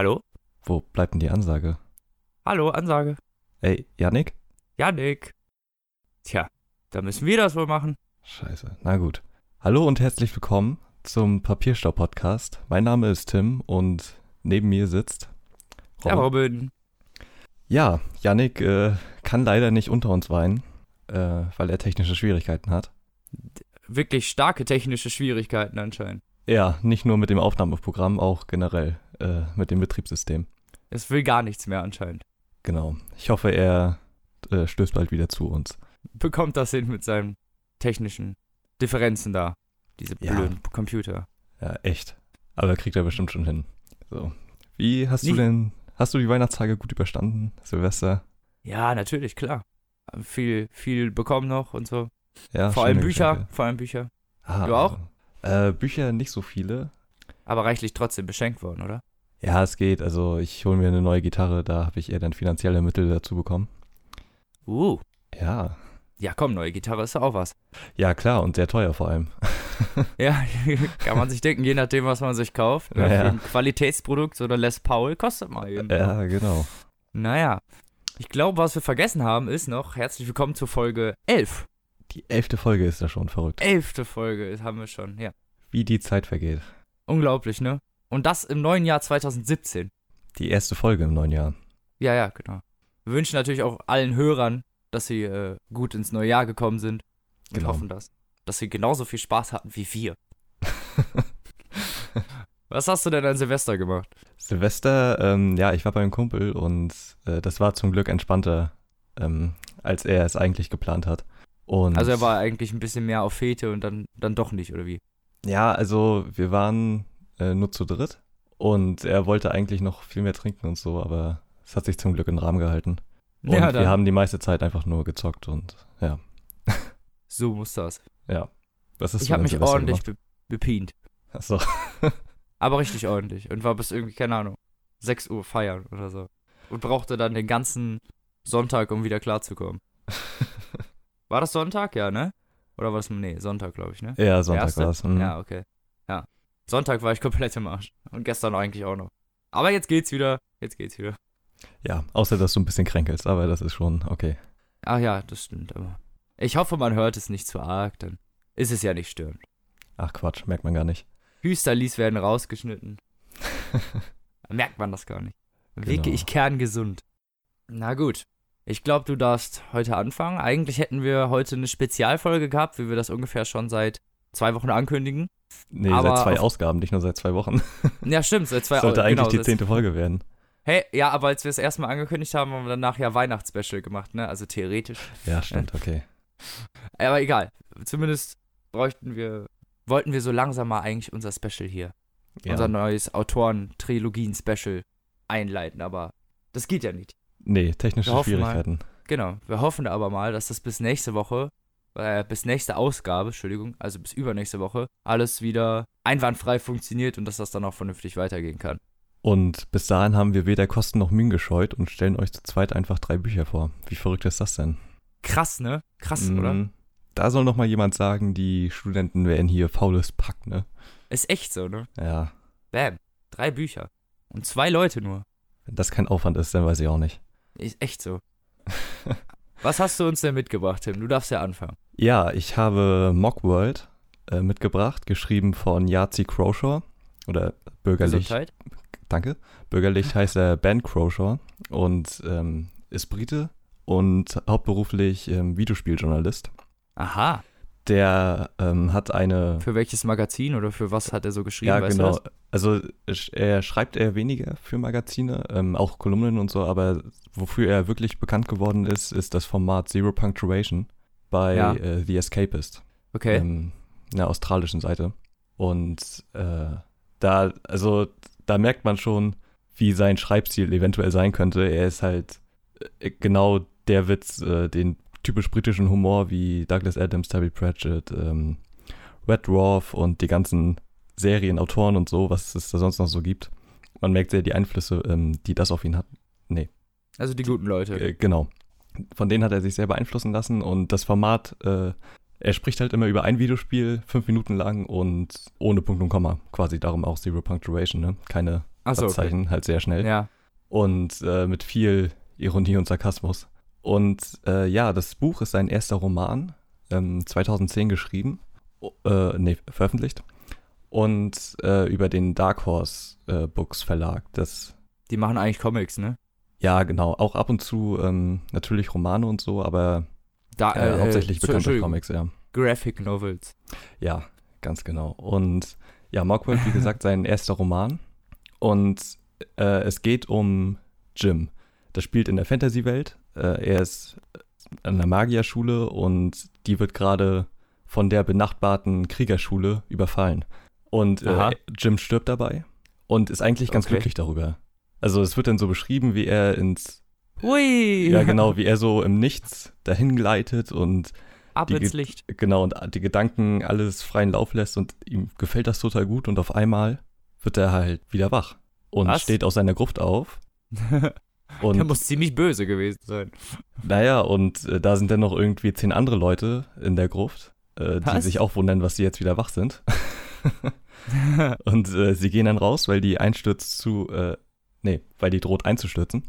Robin? Hallo? wo bleibt denn die Ansage? Hallo, Ansage. Ey, Yannick? Janik. Tja, da müssen wir das wohl machen. Scheiße, na gut. Hallo und herzlich willkommen zum Papierstau-Podcast. Mein Name ist Tim und neben mir sitzt Ja, Robin. Ja, Yannick äh, kann leider nicht unter uns weinen, äh, weil er technische Schwierigkeiten hat. Wirklich starke technische Schwierigkeiten anscheinend. Ja, nicht nur mit dem Aufnahmeprogramm, auch generell äh, mit dem Betriebssystem. Es will gar nichts mehr anscheinend. Genau. Ich hoffe, er äh, stößt bald wieder zu uns. Bekommt das hin mit seinen technischen Differenzen da. Diese Ja. blöden Computer. Ja, echt. Aber kriegt er bestimmt schon hin. So. Wie hast du Nie- denn, hast du die Weihnachtstage gut überstanden? Silvester? Ja, natürlich, klar. Viel, viel bekommen noch und so. Ja, vor allem Bücher, Geschenke. vor allem Bücher. Ah, Du auch? Äh, Bücher nicht so viele. Aber reichlich trotzdem beschenkt worden, oder? Ja, es geht. Also ich hole mir eine neue Gitarre, da habe ich eher dann finanzielle Mittel dazu bekommen. Uh. Ja. Ja, komm, neue Gitarre ist ja auch was. Ja, klar, und sehr teuer vor allem. Ja, kann man sich denken, je nachdem, was man sich kauft. Ja, ja. Für ein Qualitätsprodukt oder Les Paul kostet mal eben. Ja, genau. Naja, ich glaube, was wir vergessen haben, ist noch herzlich willkommen zur Folge 11. Die elfte Folge ist da schon verrückt. Elfte Folge haben wir schon, ja. Wie die Zeit vergeht. Unglaublich, ne? Und das im neuen Jahr 2017. Die erste Folge im neuen Jahr. Ja, ja, genau. Wir wünschen natürlich auch allen Hörern, dass sie äh, gut ins neue Jahr gekommen sind. Und Genau. hoffen das. Dass sie genauso viel Spaß hatten wie wir. Was hast du denn an Silvester gemacht? Silvester, ähm, ja, ich war beim Kumpel und äh, das war zum Glück entspannter, ähm, als er es eigentlich geplant hat. Und Also er war eigentlich ein bisschen mehr auf Fete und dann, dann doch nicht, oder wie? Ja, also wir waren äh, nur zu dritt und er wollte eigentlich noch viel mehr trinken und so, aber es hat sich zum Glück in den Rahmen gehalten. Und ja, wir haben die meiste Zeit einfach nur gezockt und ja, so muss das. ja. Was ist Ich habe mich ordentlich be bepient. Achso, Aber richtig ordentlich. Und war bis irgendwie, keine Ahnung, 6 Uhr feiern oder so. Und brauchte dann den ganzen Sonntag, um wieder klarzukommen. War das Sonntag? Ja, ne? Oder war das, nee, Sonntag, glaube ich, ne? ja, Sonntag war es. Mhm. Ja, okay. Sonntag war ich komplett im Arsch. Und gestern eigentlich auch noch. Aber jetzt geht's wieder. Jetzt geht's wieder. ja, außer dass du ein bisschen kränkelst, aber das ist schon okay. Ach ja, das stimmt, aber. Ich hoffe, man hört es nicht zu arg, dann ist es ja nicht störend. Ach Quatsch, merkt man gar nicht. Hüsterlis werden rausgeschnitten. Merkt man das gar nicht. Wirklich Genau. ich kerngesund. Na gut. Ich glaube, du darfst heute anfangen. Eigentlich hätten wir heute eine Spezialfolge gehabt, wie wir das ungefähr schon seit zwei Wochen ankündigen. Nee, Aber seit zwei auf- Ausgaben, nicht nur seit zwei Wochen. Ja, stimmt, seit zwei Sollte eigentlich genau, die zehnte Folge werden. Hey, ja, aber als wir es erstmal angekündigt haben, haben wir danach ja Weihnachtsspecial gemacht, ne? Also theoretisch. Ja, stimmt, okay. Aber egal. Zumindest bräuchten wir, wollten wir so langsam mal eigentlich unser Special hier. Ja. unser neues Autoren-Trilogien-Special einleiten, aber das geht ja nicht. nee, technische hoffen mal. Schwierigkeiten. Genau. Wir hoffen aber mal, dass das bis nächste Woche, äh, bis nächste Ausgabe, Entschuldigung, also bis übernächste Woche, alles wieder einwandfrei funktioniert und dass das dann auch vernünftig weitergehen kann. Und bis dahin haben wir weder Kosten noch Mühen gescheut und stellen euch zu zweit einfach drei Bücher vor. Wie verrückt ist das denn? Krass, ne? Krass, Mhm. oder? Da soll noch mal jemand sagen, die Studenten wären hier faules Pack, ne? Ist echt so, ne? Ja, Bam. Drei Bücher. Und zwei Leute nur. wenn das kein Aufwand ist, dann weiß ich auch nicht. Ist echt so. Was hast du uns denn mitgebracht, Tim? Du darfst ja anfangen. Ja, ich habe Mockworld äh, mitgebracht, geschrieben von Yazi Croshaw. Oder bürgerlich, Gesundheit? danke. Bürgerlich heißt er Ben Croshaw und ähm, ist Brite und hauptberuflich ähm, Videospieljournalist. Aha. Der ähm, hat eine Für welches Magazin oder für was hat er so geschrieben? Ja, genau. Also er schreibt eher weniger für Magazine, ähm, auch Kolumnen und so, aber wofür er wirklich bekannt geworden ist, ist das Format Zero Punctuation bei Ja. äh, The Escapist, Okay. ähm, einer australischen Seite. Und äh, da, also da merkt man schon, wie sein Schreibstil eventuell sein könnte. Er ist halt äh, genau der Witz, äh, den typisch britischen Humor wie Douglas Adams, Terry Pratchett, ähm, Red Dwarf und die ganzen Serien, Autoren und so, was es da sonst noch so gibt. Man merkt sehr die Einflüsse, ähm, die das auf ihn hat. Also die guten Leute. Äh, genau. Von denen hat er sich sehr beeinflussen lassen und das Format äh, er spricht halt immer über ein Videospiel, fünf Minuten lang und ohne Punkt und Komma. Quasi darum auch Zero Punctuation, ne? Keine okay. Abzeichen, halt sehr schnell. Ja. Und äh, mit viel Ironie und Sarkasmus. Und äh, ja, das Buch ist sein erster Roman, ähm, 2010 geschrieben, äh, nee, veröffentlicht. Und äh, über den Dark Horse äh, Books Verlag. Das, Die machen eigentlich Comics, ne? Ja, genau, auch ab und zu ähm, natürlich Romane und so, aber Da, äh, hauptsächlich so- bekannt durch Entschuldigung, Comics, ja. Graphic Novels. Ja, ganz genau. Und ja, Mockworld, wie gesagt, sein erster Roman. Und äh, es geht um Jim. Das spielt in der Fantasy-Welt. Äh, er ist an der Magierschule und die wird gerade von der benachbarten Kriegerschule überfallen. Und äh, Jim stirbt dabei und ist eigentlich ganz Okay. glücklich darüber. Also es wird dann so beschrieben, wie er ins, Hui! ja genau, wie er so im Nichts dahin gleitet und Ab ins Licht. genau, und die Gedanken alles freien Lauf lässt und ihm gefällt das total gut und auf einmal wird er halt wieder wach und Was? steht aus seiner Gruft auf. Der Und muss ziemlich böse gewesen sein. naja, und äh, da sind dann noch irgendwie zehn andere Leute in der Gruft, äh, die sich auch wundern, was sie jetzt wieder wach sind. und äh, sie gehen dann raus, weil die einstürzt zu, äh, nee, weil die droht einzustürzen.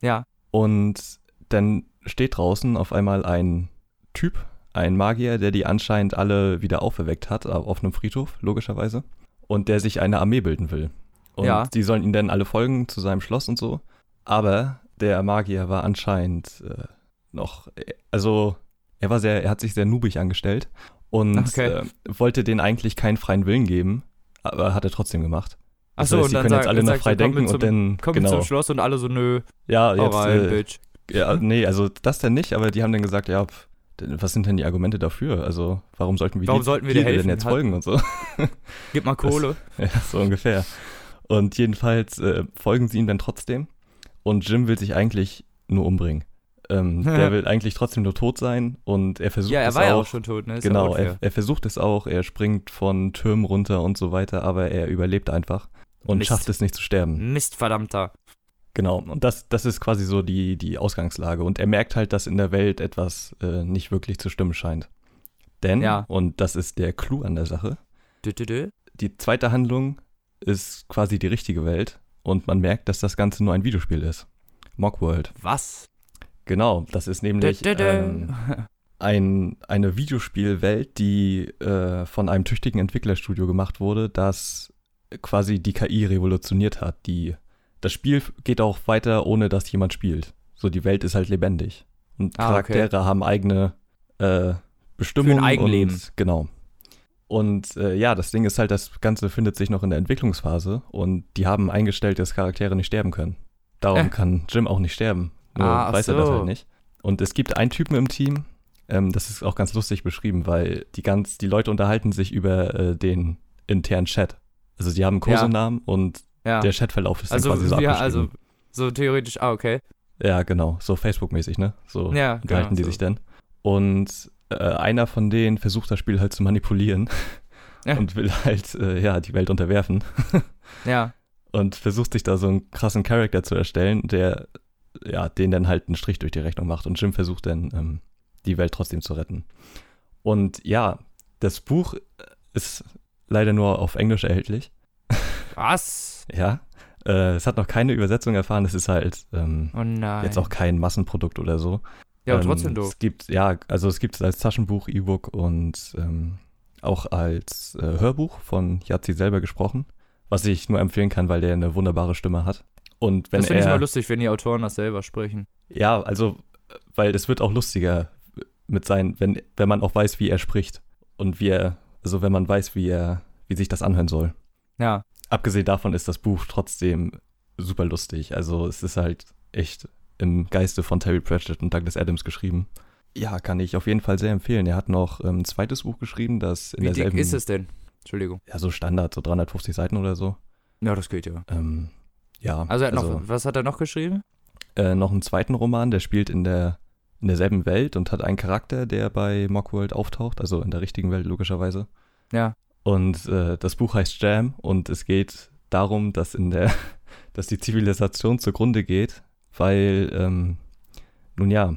ja. Und dann steht draußen auf einmal ein Typ, ein Magier, der die anscheinend alle wieder auferweckt hat, au- auf einem Friedhof, logischerweise. Und der sich eine Armee bilden will. Und Ja. die sollen ihm dann alle folgen zu seinem Schloss und so. Aber der Magier war anscheinend äh, noch, also er war sehr, er hat sich sehr nubig angestellt und Okay. äh, wollte denen eigentlich keinen freien Willen geben, aber hat er trotzdem gemacht. Das Achso, und dann können jetzt alle dann noch frei denken und zum, dann, komm genau. zum Schloss und alle so, nö, Ja, jetzt, rein, äh, Bitch. ja, nee, also das denn nicht, aber die haben dann gesagt, ja, pf, was sind denn die Argumente dafür? Also, warum sollten wir, Warum die sollten wir dir denn jetzt Halt- folgen und so? Gib mal Kohle. ja, so ungefähr. Und jedenfalls äh, folgen sie ihm dann trotzdem und Jim will sich eigentlich nur umbringen. Ähm, der will eigentlich trotzdem nur tot sein und er versucht Ja, er es war ja auch. auch schon tot, ne? Ist ja genau, unfair. er, er versucht es auch, er springt von Türmen runter und so weiter, aber er überlebt einfach und Mist. schafft es nicht zu sterben. Mist, verdammter. Genau, und das, das ist quasi so die, die Ausgangslage. Und er merkt halt, dass in der Welt etwas äh, nicht wirklich zu stimmen scheint. Denn, Ja. und das ist der Clou an der Sache, Dü, dü, dü. die zweite Handlung ist quasi die richtige Welt und man merkt, dass das Ganze nur ein Videospiel ist. Mockworld. Was? Genau, das ist nämlich ähm, ein, eine Videospielwelt, die äh, von einem tüchtigen Entwicklerstudio gemacht wurde, das quasi die KI revolutioniert hat. Die, das Spiel geht auch weiter, ohne dass jemand spielt. So, die Welt ist halt lebendig. Und Ah, okay. Charaktere haben eigene äh, Bestimmungen. Eigenleben. Und, genau. Und äh, ja, das Ding ist halt, das Ganze findet sich noch in der Entwicklungsphase und die haben eingestellt, dass Charaktere nicht sterben können. Darum Äh. kann Jim auch nicht sterben. Nur Ah, weiß er das so. halt nicht. Und es gibt einen Typen im Team, ähm, das ist auch ganz lustig beschrieben, weil die ganz, die Leute unterhalten sich über äh, den internen Chat. Also die haben einen Ja. Kosenamen und Ja. der Chatverlauf ist also, dann quasi so ja, abgeschrieben. also, so theoretisch, ah, okay. ja, genau, so Facebook-mäßig, ne? So Ja, unterhalten genau, die so. sich dann. Und äh, einer von denen versucht das Spiel halt zu manipulieren Ja. und will halt, äh, ja, die Welt unterwerfen. Ja. und versucht sich da so einen krassen Charakter zu erstellen, der ja, den dann halt einen Strich durch die Rechnung macht. Und Jim versucht dann, ähm, die Welt trotzdem zu retten. Und ja, das Buch ist leider nur auf Englisch erhältlich. Was? Ja. Äh, es hat noch keine Übersetzung erfahren. Es ist halt ähm, Oh jetzt auch kein Massenprodukt oder so. ja, aber ähm, trotzdem doof. Es gibt, ja, also es gibt es als Taschenbuch, E-Book und ähm, auch als äh, Hörbuch von Yazzi selber gesprochen, was ich nur empfehlen kann, weil der eine wunderbare Stimme hat. Und wenn Das finde ich mal lustig, wenn die Autoren das selber sprechen. ja, also, weil es wird auch lustiger mit sein, wenn, wenn man auch weiß, wie er spricht und wie er, also wenn man weiß, wie er, wie sich das anhören soll. Ja. Abgesehen davon ist das Buch trotzdem super lustig. Also es ist halt echt im Geiste von Terry Pratchett und Douglas Adams geschrieben. Ja, kann ich auf jeden Fall sehr empfehlen. Er hat noch ähm, ein zweites Buch geschrieben, das in Wie dick derselben, ist es denn? Entschuldigung. ja so Standard, so 350 Seiten oder so. Ja, das geht ja. Ähm, ja, Also, er hat noch, was hat er noch geschrieben? äh, noch einen zweiten Roman, der spielt in der in derselben Welt und hat einen Charakter, der bei Mockworld auftaucht, also in der richtigen Welt logischerweise. Ja. Und äh, das Buch heißt Jam und es geht darum, dass in der, dass die Zivilisation zugrunde geht, weil, ähm, nun ja,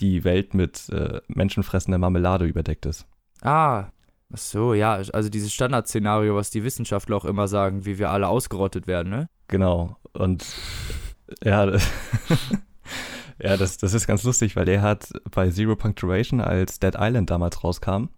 die Welt mit äh, menschenfressender Marmelade überdeckt ist. Ah, ach so, ja, also dieses Standardszenario, was die Wissenschaftler auch immer sagen, wie wir alle ausgerottet werden, ne? Genau. Und ja, das, ja, das, das ist ganz lustig, weil er hat bei Zero Punctuation, als Dead Island damals rauskam,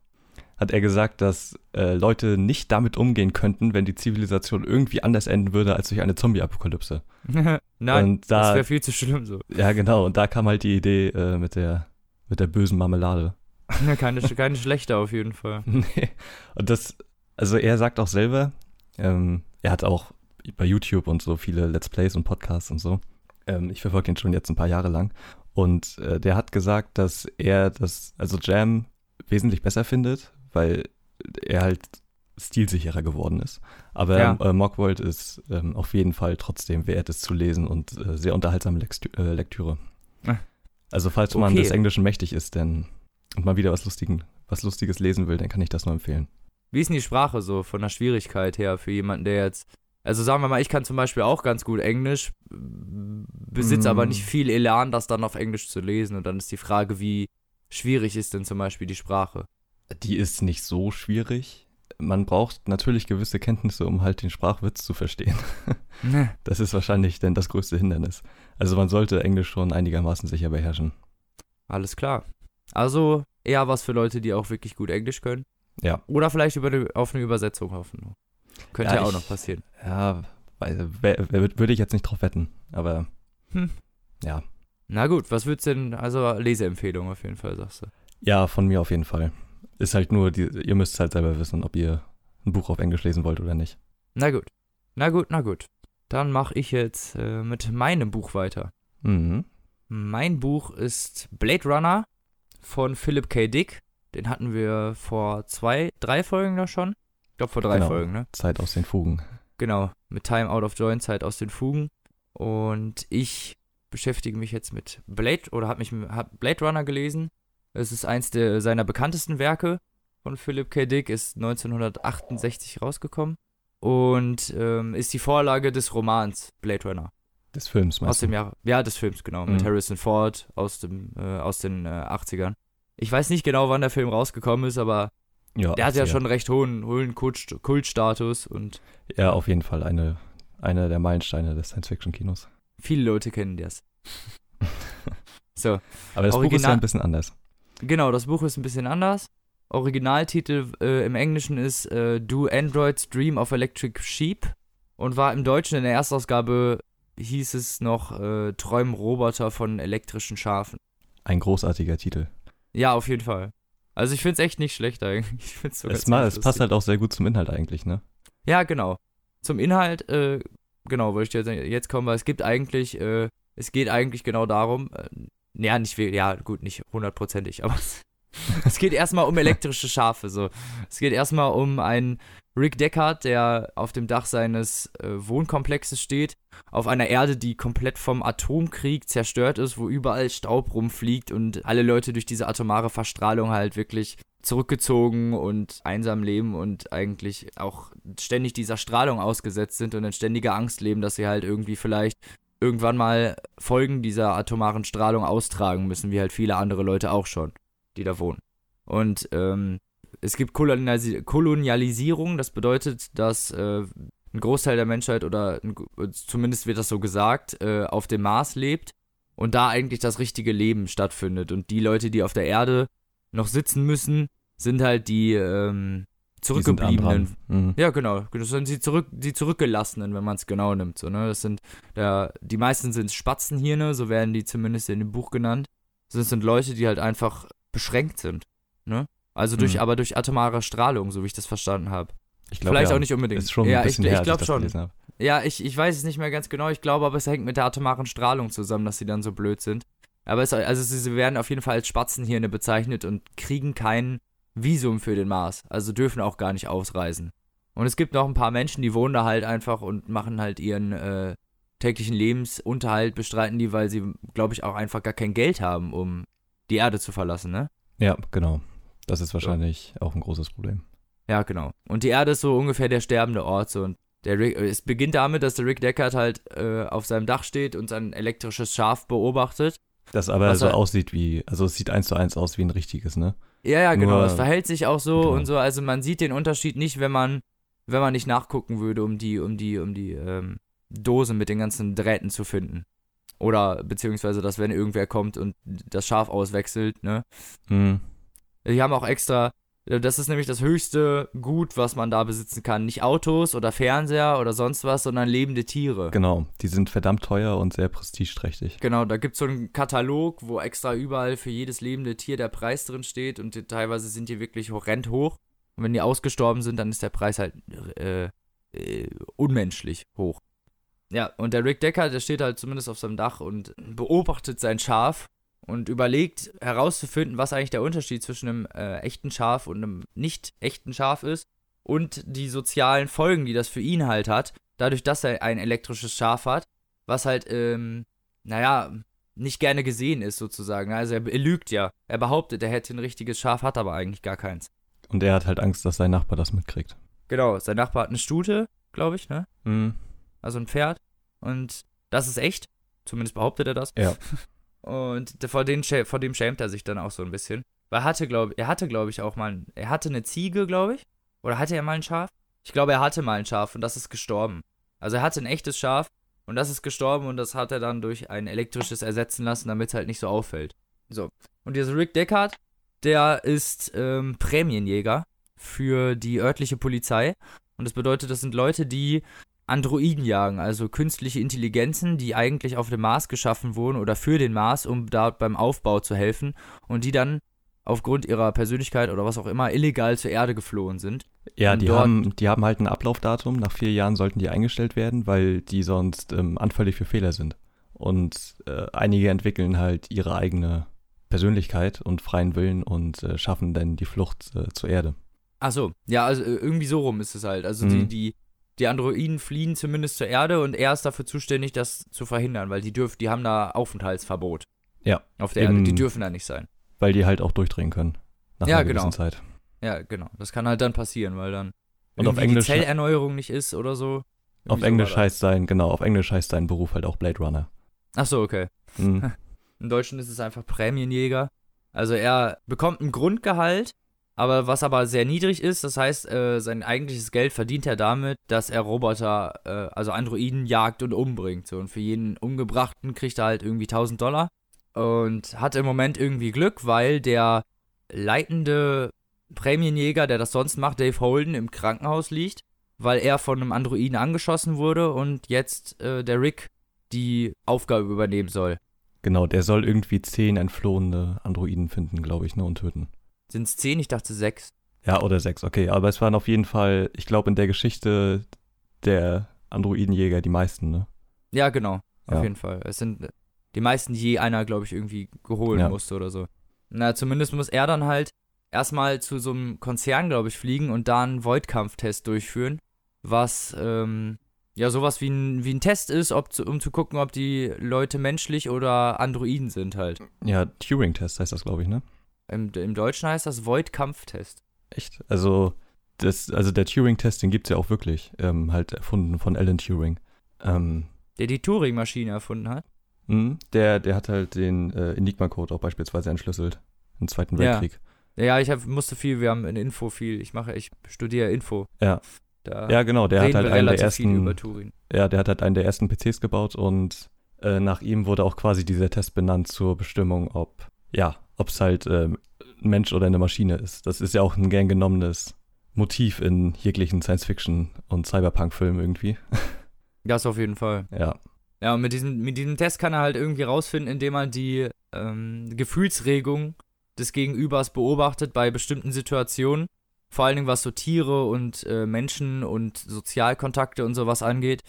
hat er gesagt, dass äh, Leute nicht damit umgehen könnten, wenn die Zivilisation irgendwie anders enden würde als durch eine Zombie-Apokalypse. Nein, da- das wäre viel zu schlimm so. Ja, genau. Und da kam halt die Idee äh, mit der mit der bösen Marmelade. keine, keine schlechte auf jeden Fall. nee. Und das, also er sagt auch selber, ähm, er hat auch bei YouTube und so viele Let's Plays und Podcasts und so. Ähm, ich verfolge ihn schon jetzt ein paar Jahre lang. Und äh, der hat gesagt, dass er das, also Jam wesentlich besser findet, weil er halt stilsicherer geworden ist. Aber Ja. äh, Mockworld ist ähm, auf jeden Fall trotzdem wert, es zu lesen und äh, sehr unterhaltsame Lektü äh, Lektüre. Ah. Also falls man Okay. des Englischen mächtig ist, denn und mal wieder was, Lustigen, was Lustiges lesen will, dann kann ich das nur empfehlen. Wie ist denn die Sprache so von der Schwierigkeit her für jemanden, der jetzt. Also sagen wir mal, ich kann zum Beispiel auch ganz gut Englisch, besitze Mm. aber nicht viel Elan, das dann auf Englisch zu lesen. Und dann ist die Frage, wie schwierig ist denn zum Beispiel die Sprache? Die ist nicht so schwierig. Man braucht natürlich gewisse Kenntnisse, um halt den Sprachwitz zu verstehen. Das ist wahrscheinlich denn das größte Hindernis. Also man sollte Englisch schon einigermaßen sicher beherrschen. Alles klar. Also eher was für Leute, die auch wirklich gut Englisch können. Ja. Oder vielleicht über eine, auf eine Übersetzung hoffen. Könnte Ja, ja, auch ich- noch passieren. Ja, würde ich jetzt nicht drauf wetten. Aber Hm. ja. Na gut, was würdest denn, also Leseempfehlung auf jeden Fall, sagst du. Ja, von mir auf jeden Fall. Ist halt nur, die, ihr müsst halt selber wissen, ob ihr ein Buch auf Englisch lesen wollt oder nicht. Na gut. Na gut, na gut. Dann mache ich jetzt äh, mit meinem Buch weiter. Mhm. Mein Buch ist Blade Runner von Philip K. Dick. Den hatten wir vor zwei, drei Folgen da schon. Ich glaube vor drei Genau. Folgen, ne? Zeit aus den Fugen. Genau, mit Time Out of Join, Zeit aus den Fugen. Und ich beschäftige mich jetzt mit Blade oder habe mich hab Blade Runner gelesen. Es ist eins der, seiner bekanntesten Werke von Philip K. Dick, ist 1968 rausgekommen und ähm, ist die Vorlage des Romans Blade Runner Des Films, aus meinst dem du? Jahr, ja des Films genau, mit Mhm. Harrison Ford aus dem äh, aus den äh, 80ern. Ich weiß nicht genau, wann der Film rausgekommen ist, aber Ja, der hat ja 80er. schon recht hohen, hohen Kult, Kultstatus und Ja, auf jeden Fall eine, eine der Meilensteine des Science-Fiction-Kinos. viele Leute kennen das. so, Aber das Buch ist ja Original- ein bisschen anders. genau, das Buch ist ein bisschen anders. Originaltitel äh, im Englischen ist äh, Do Androids Dream of Electric Sheep und war im Deutschen in der Erstausgabe hieß es noch äh, Träumen Roboter von elektrischen Schafen. Ein großartiger Titel. Ja, auf jeden Fall. Also ich finde es echt nicht schlecht eigentlich. Ich find's sogar Es, ma, ziemlich es passt halt auch sehr gut zum Inhalt eigentlich, ne? Ja, genau. Zum Inhalt, äh, genau, wollte ich jetzt, jetzt kommen, weil es gibt eigentlich, äh, es geht eigentlich genau darum, äh, ja, nicht, ja, gut, nicht hundertprozentig, aber es, es geht erstmal um elektrische Schafe, so. Es geht erstmal um einen Rick Deckard, der auf dem Dach seines äh, Wohnkomplexes steht, auf einer Erde, die komplett vom Atomkrieg zerstört ist, wo überall Staub rumfliegt und alle Leute durch diese atomare Verstrahlung halt wirklich zurückgezogen und einsam leben und eigentlich auch ständig dieser Strahlung ausgesetzt sind und in ständiger Angst leben, dass sie halt irgendwie vielleicht irgendwann mal Folgen dieser atomaren Strahlung austragen müssen, wie halt viele andere Leute auch schon, die da wohnen. Und ähm, es gibt Kolonialisi Kolonialisierung, das bedeutet, dass äh, ein Großteil der Menschheit oder ein, zumindest wird das so gesagt, äh, auf dem Mars lebt und da eigentlich das richtige Leben stattfindet. Und die Leute, die auf der Erde noch sitzen müssen, sind halt die ähm, Die zurückgebliebenen. dran. Mhm. Ja, genau. Das sind die, zurück, die Zurückgelassenen, wenn man es genau nimmt. So, ne? Das sind, der, die meisten sind Spatzenhirne, so werden die zumindest in dem Buch genannt. Das sind Leute, die halt einfach beschränkt sind. Ne? Also durch, Mhm. aber durch atomare Strahlung, so wie ich das verstanden habe. Ich glaub, Vielleicht ja, auch nicht unbedingt. Ist schon ja, ein bisschen ich, her, ich glaube schon. Ja, ich, ich weiß es nicht mehr ganz genau. Ich glaube aber, es hängt mit der atomaren Strahlung zusammen, dass sie dann so blöd sind. Aber es, also sie, sie werden auf jeden Fall als Spatzenhirne bezeichnet und kriegen kein Visum für den Mars. Also dürfen auch gar nicht ausreisen. Und es gibt noch ein paar Menschen, die wohnen da halt einfach und machen halt ihren äh, täglichen Lebensunterhalt, bestreiten die, weil sie, glaube ich, auch einfach gar kein Geld haben, um die Erde zu verlassen, ne? Ja, genau. Das ist wahrscheinlich auch ein großes Problem. Ja, genau. Und die Erde ist so ungefähr der sterbende Ort. So. Und der Rick, äh, es beginnt damit, dass der Rick Deckard halt äh, auf seinem Dach steht und sein elektrisches Schaf beobachtet. Das aber so er- aussieht wie, also es sieht eins zu eins aus wie ein richtiges, ne? Ja, ja, genau. Nur- es verhält sich auch so Genau. und so. Also man sieht den Unterschied nicht, wenn man, wenn man nicht nachgucken würde, um die, um die, um die ähm, Dose mit den ganzen Drähten zu finden. Oder beziehungsweise, dass wenn irgendwer kommt und das Schaf auswechselt, ne? Mhm. Die haben auch extra, äh, das ist nämlich das höchste Gut, was man da besitzen kann. Nicht Autos oder Fernseher oder sonst was, sondern lebende Tiere. Genau, die sind verdammt teuer und sehr prestigeträchtig. Genau, da gibt es so einen Katalog, wo extra überall für jedes lebende Tier der Preis drin steht und die, teilweise sind die wirklich horrend hoch. Und wenn die ausgestorben sind, dann ist der Preis halt äh, äh, unmenschlich hoch. Ja, und der Rick Decker, der steht halt zumindest auf seinem Dach und beobachtet sein Schaf und überlegt herauszufinden, was eigentlich der Unterschied zwischen einem äh, echten Schaf und einem nicht echten Schaf ist und die sozialen Folgen, die das für ihn halt hat, dadurch, dass er ein elektrisches Schaf hat, was halt, ähm, naja, nicht gerne gesehen ist sozusagen. Also er, er lügt ja. Er behauptet, er hätte ein richtiges Schaf, hat aber eigentlich gar keins. Und er hat halt Angst, dass sein Nachbar das mitkriegt. Genau, sein Nachbar hat eine Stute, glaube ich, ne? Mhm. Also ein Pferd. Und das ist echt. Zumindest behauptet er das. Ja. Und vor, den, vor dem schämt er sich dann auch so ein bisschen. Weil er hatte, glaube er hatte, glaube ich, auch mal, ein- er hatte eine Ziege, glaube ich. Oder hatte er mal ein Schaf? Ich glaube, er hatte mal ein Schaf und das ist gestorben. Also er hatte ein echtes Schaf und das ist gestorben und das hat er dann durch ein elektrisches ersetzen lassen, damit es halt nicht so auffällt. So. Und dieser Rick Deckard, der ist ähm, Prämienjäger für die örtliche Polizei. Und das bedeutet, das sind Leute, die Androiden jagen, also künstliche Intelligenzen, die eigentlich auf dem Mars geschaffen wurden oder für den Mars, um dort beim Aufbau zu helfen und die dann aufgrund ihrer Persönlichkeit oder was auch immer illegal zur Erde geflohen sind. Ja, die haben, die haben halt ein Ablaufdatum. Nach vier Jahren sollten die eingestellt werden, weil die sonst ähm, anfällig für Fehler sind. Und äh, einige entwickeln halt ihre eigene Persönlichkeit und freien Willen und äh, schaffen dann die Flucht äh, zur Erde. Ach so, ja, also äh, irgendwie so rum ist es halt. Also Mhm. die, die Androiden fliehen zumindest zur Erde und er ist dafür zuständig, das zu verhindern, weil die dürfen, die haben da Aufenthaltsverbot. Ja, Auf der Erde, im- die dürfen da nicht sein. Weil die halt auch durchdrehen können. Nach Ja, einer genau. gewissen Zeit. Ja, genau. Das kann halt dann passieren, weil dann Und auf Englisch- die Zellerneuerung nicht ist oder so. Auf Englisch heißt sein, genau, auf Englisch heißt sein Beruf halt auch Blade Runner. Ach so, okay. Mhm. Im Deutschen ist es einfach Prämienjäger. Also er bekommt ein Grundgehalt, aber was aber sehr niedrig ist, das heißt, äh, sein eigentliches Geld verdient er damit, dass er Roboter, äh, also Androiden jagt und umbringt. So. Und für jeden Umgebrachten kriegt er halt irgendwie 1000 Dollar. Und hat im Moment irgendwie Glück, weil der leitende Prämienjäger, der das sonst macht, Dave Holden, im Krankenhaus liegt, weil er von einem Androiden angeschossen wurde und jetzt äh, der Rick die Aufgabe übernehmen soll. Genau, der soll irgendwie zehn entflohene Androiden finden, glaube ich, ne, und töten. Sind es zehn? Ich dachte sechs. Ja, oder sechs, okay. Aber es waren auf jeden Fall, ich glaube, in der Geschichte der Androidenjäger die meisten, ne? Ja, genau. Auf Ja. jeden Fall. Es sind die meisten, die je einer, glaube ich, irgendwie geholt Ja. musste oder so. Na, zumindest muss er dann halt erstmal zu so einem Konzern, glaube ich, fliegen und da einen Void-Kampftest durchführen, was ähm, ja sowas wie ein, wie ein Test ist, ob zu, um zu gucken, ob die Leute menschlich oder Androiden sind halt. Ja, Turing-Test heißt das, glaube ich, ne? Im, Im Deutschen heißt das Void-Kampftest. Echt? Also, das, also der Turing-Test, den gibt es ja auch wirklich. Ähm, halt erfunden von Alan Turing. Ähm, Der die Turing-Maschine erfunden hat. mh, der, der hat halt den äh, Enigma-Code auch beispielsweise entschlüsselt. Im Zweiten Ja. Weltkrieg. Ja, ich hab, musste viel, wir haben in Info viel, ich mache, ich studiere Info. Ja. Da Ja, genau, der hat halt einen der ersten. über Turing. Ja, der hat halt einen der ersten PCs gebaut und äh, nach ihm wurde auch quasi dieser Test benannt zur Bestimmung, ob, ja, ob es halt ähm, ein Mensch oder eine Maschine ist. Das ist ja auch ein gern genommenes Motiv in jeglichen Science-Fiction- und Cyberpunk-Filmen irgendwie. Das auf jeden Fall. Ja, Ja, und mit diesem, mit diesem Test kann er halt irgendwie rausfinden, indem er die ähm, Gefühlsregung des Gegenübers beobachtet bei bestimmten Situationen. Vor allen Dingen was so Tiere und äh, Menschen und Sozialkontakte und sowas angeht.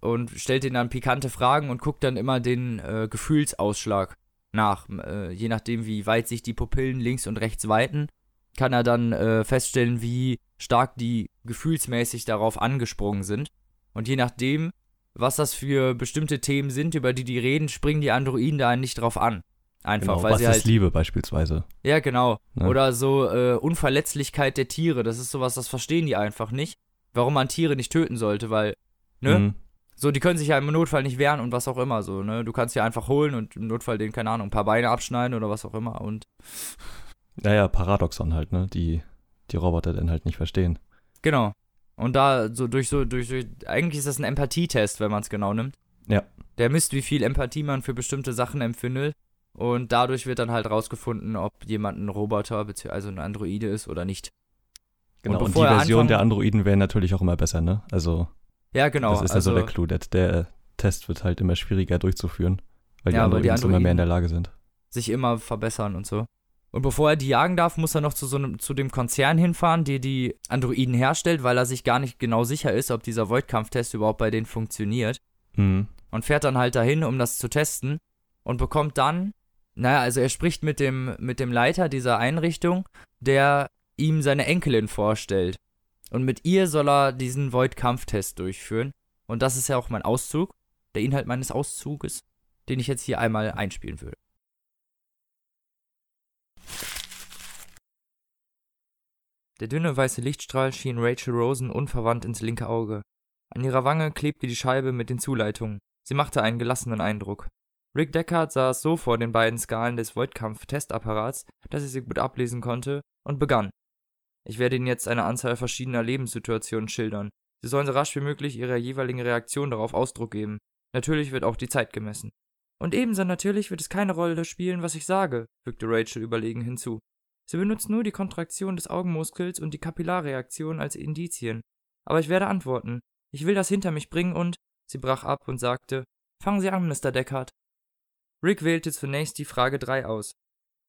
Und stellt ihnen dann pikante Fragen und guckt dann immer den äh, Gefühlsausschlag nach. Äh, je nachdem, wie weit sich die Pupillen links und rechts weiten, kann er dann äh, feststellen, wie stark die gefühlsmäßig darauf angesprungen sind. Und je nachdem, was das für bestimmte Themen sind, über die die reden, springen die Androiden da nicht drauf an. Einfach, genau. weil Was sie ist halt. Liebe beispielsweise? Ja, genau. Ne? Oder so äh, Unverletzlichkeit der Tiere. Das ist sowas, das verstehen die einfach nicht. Warum man Tiere nicht töten sollte, weil, ne? Mhm. So, die können sich ja im Notfall nicht wehren und was auch immer so, ne? Du kannst ja einfach holen und im Notfall den, keine Ahnung, ein paar Beine abschneiden oder was auch immer und. Naja, Paradoxon halt, ne? Die, die Roboter dann halt nicht verstehen. Genau. Und da so durch so, durch, durch eigentlich ist das ein Empathietest, wenn man es genau nimmt. Ja. Der misst, wie viel Empathie man für bestimmte Sachen empfindet. Und dadurch wird dann halt rausgefunden, ob jemand ein Roboter bzw. also ein Androide ist oder nicht. Genau, und, bevor die er Version anfangen- der Androiden wäre natürlich auch immer besser, ne? Also, Ja, genau. das ist also, also der Clou. Der, der Test wird halt immer schwieriger durchzuführen, weil die Ja, Androiden immer mehr in der Lage sind. sich immer verbessern und so. Und bevor er die jagen darf, muss er noch zu so einem, zu dem Konzern hinfahren, der die Androiden herstellt, weil er sich gar nicht genau sicher ist, ob dieser Void-Kampftest überhaupt bei denen funktioniert. Mhm. Und fährt dann halt dahin, um das zu testen. Und bekommt dann, naja, also er spricht mit dem, mit dem Leiter dieser Einrichtung, der ihm seine Enkelin vorstellt. Und mit ihr soll er diesen Void-Kampftest durchführen. Und das ist ja auch mein Auszug, der Inhalt meines Auszuges, den ich jetzt hier einmal einspielen würde. Der dünne weiße Lichtstrahl schien Rachel Rosen unverwandt ins linke Auge. An ihrer Wange klebte die Scheibe mit den Zuleitungen. Sie machte einen gelassenen Eindruck. Rick Deckard saß so vor den beiden Skalen des Voidkampf-Testapparats, dass er sie gut ablesen konnte, und begann. Ich werde Ihnen jetzt eine Anzahl verschiedener Lebenssituationen schildern. Sie sollen so rasch wie möglich Ihrer jeweiligen Reaktion darauf Ausdruck geben. Natürlich wird auch die Zeit gemessen. Und ebenso natürlich wird es keine Rolle spielen, was ich sage, fügte Rachel überlegen hinzu. Sie benutzt nur die Kontraktion des Augenmuskels und die Kapillarreaktion als Indizien. Aber ich werde antworten. Ich will das hinter mich bringen und. Sie brach ab und sagte: Fangen Sie an, Mr. Deckard. Rick wählte zunächst die Frage 3 aus.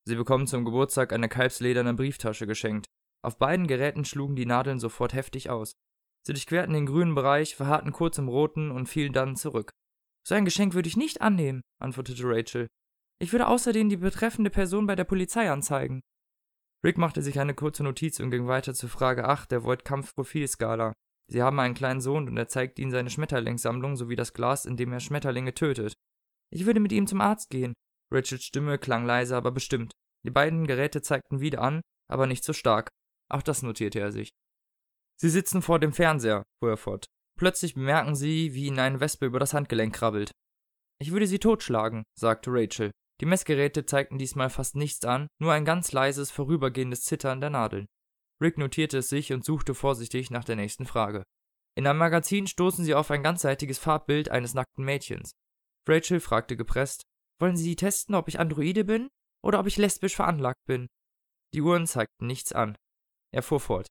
Sie bekommen zum Geburtstag eine kalbslederne Brieftasche geschenkt. Auf beiden Geräten schlugen die Nadeln sofort heftig aus. Sie durchquerten den grünen Bereich, verharrten kurz im roten und fielen dann zurück. So ein Geschenk würde ich nicht annehmen, antwortete Rachel. Ich würde außerdem die betreffende Person bei der Polizei anzeigen. Rick machte sich eine kurze Notiz und ging weiter zur Frage 8 der Void-Kampf-Profilskala. Sie haben einen kleinen Sohn und er zeigt ihnen seine Schmetterlingssammlung sowie das Glas, in dem er Schmetterlinge tötet. Ich würde mit ihm zum Arzt gehen. Rachels Stimme klang leise, aber bestimmt. Die beiden Geräte zeigten wieder an, aber nicht so stark. Auch das notierte er sich. Sie sitzen vor dem Fernseher, fuhr er fort. Plötzlich bemerken sie, wie ihnen eine Wespe über das Handgelenk krabbelt. Ich würde sie totschlagen, sagte Rachel. Die Messgeräte zeigten diesmal fast nichts an, nur ein ganz leises, vorübergehendes Zittern der Nadeln. Rick notierte es sich und suchte vorsichtig nach der nächsten Frage. In einem Magazin stoßen sie auf ein ganzseitiges Farbbild eines nackten Mädchens. Rachel fragte gepresst: Wollen Sie testen, ob ich Androide bin oder ob ich lesbisch veranlagt bin? Die Uhren zeigten nichts an. Er fuhr fort.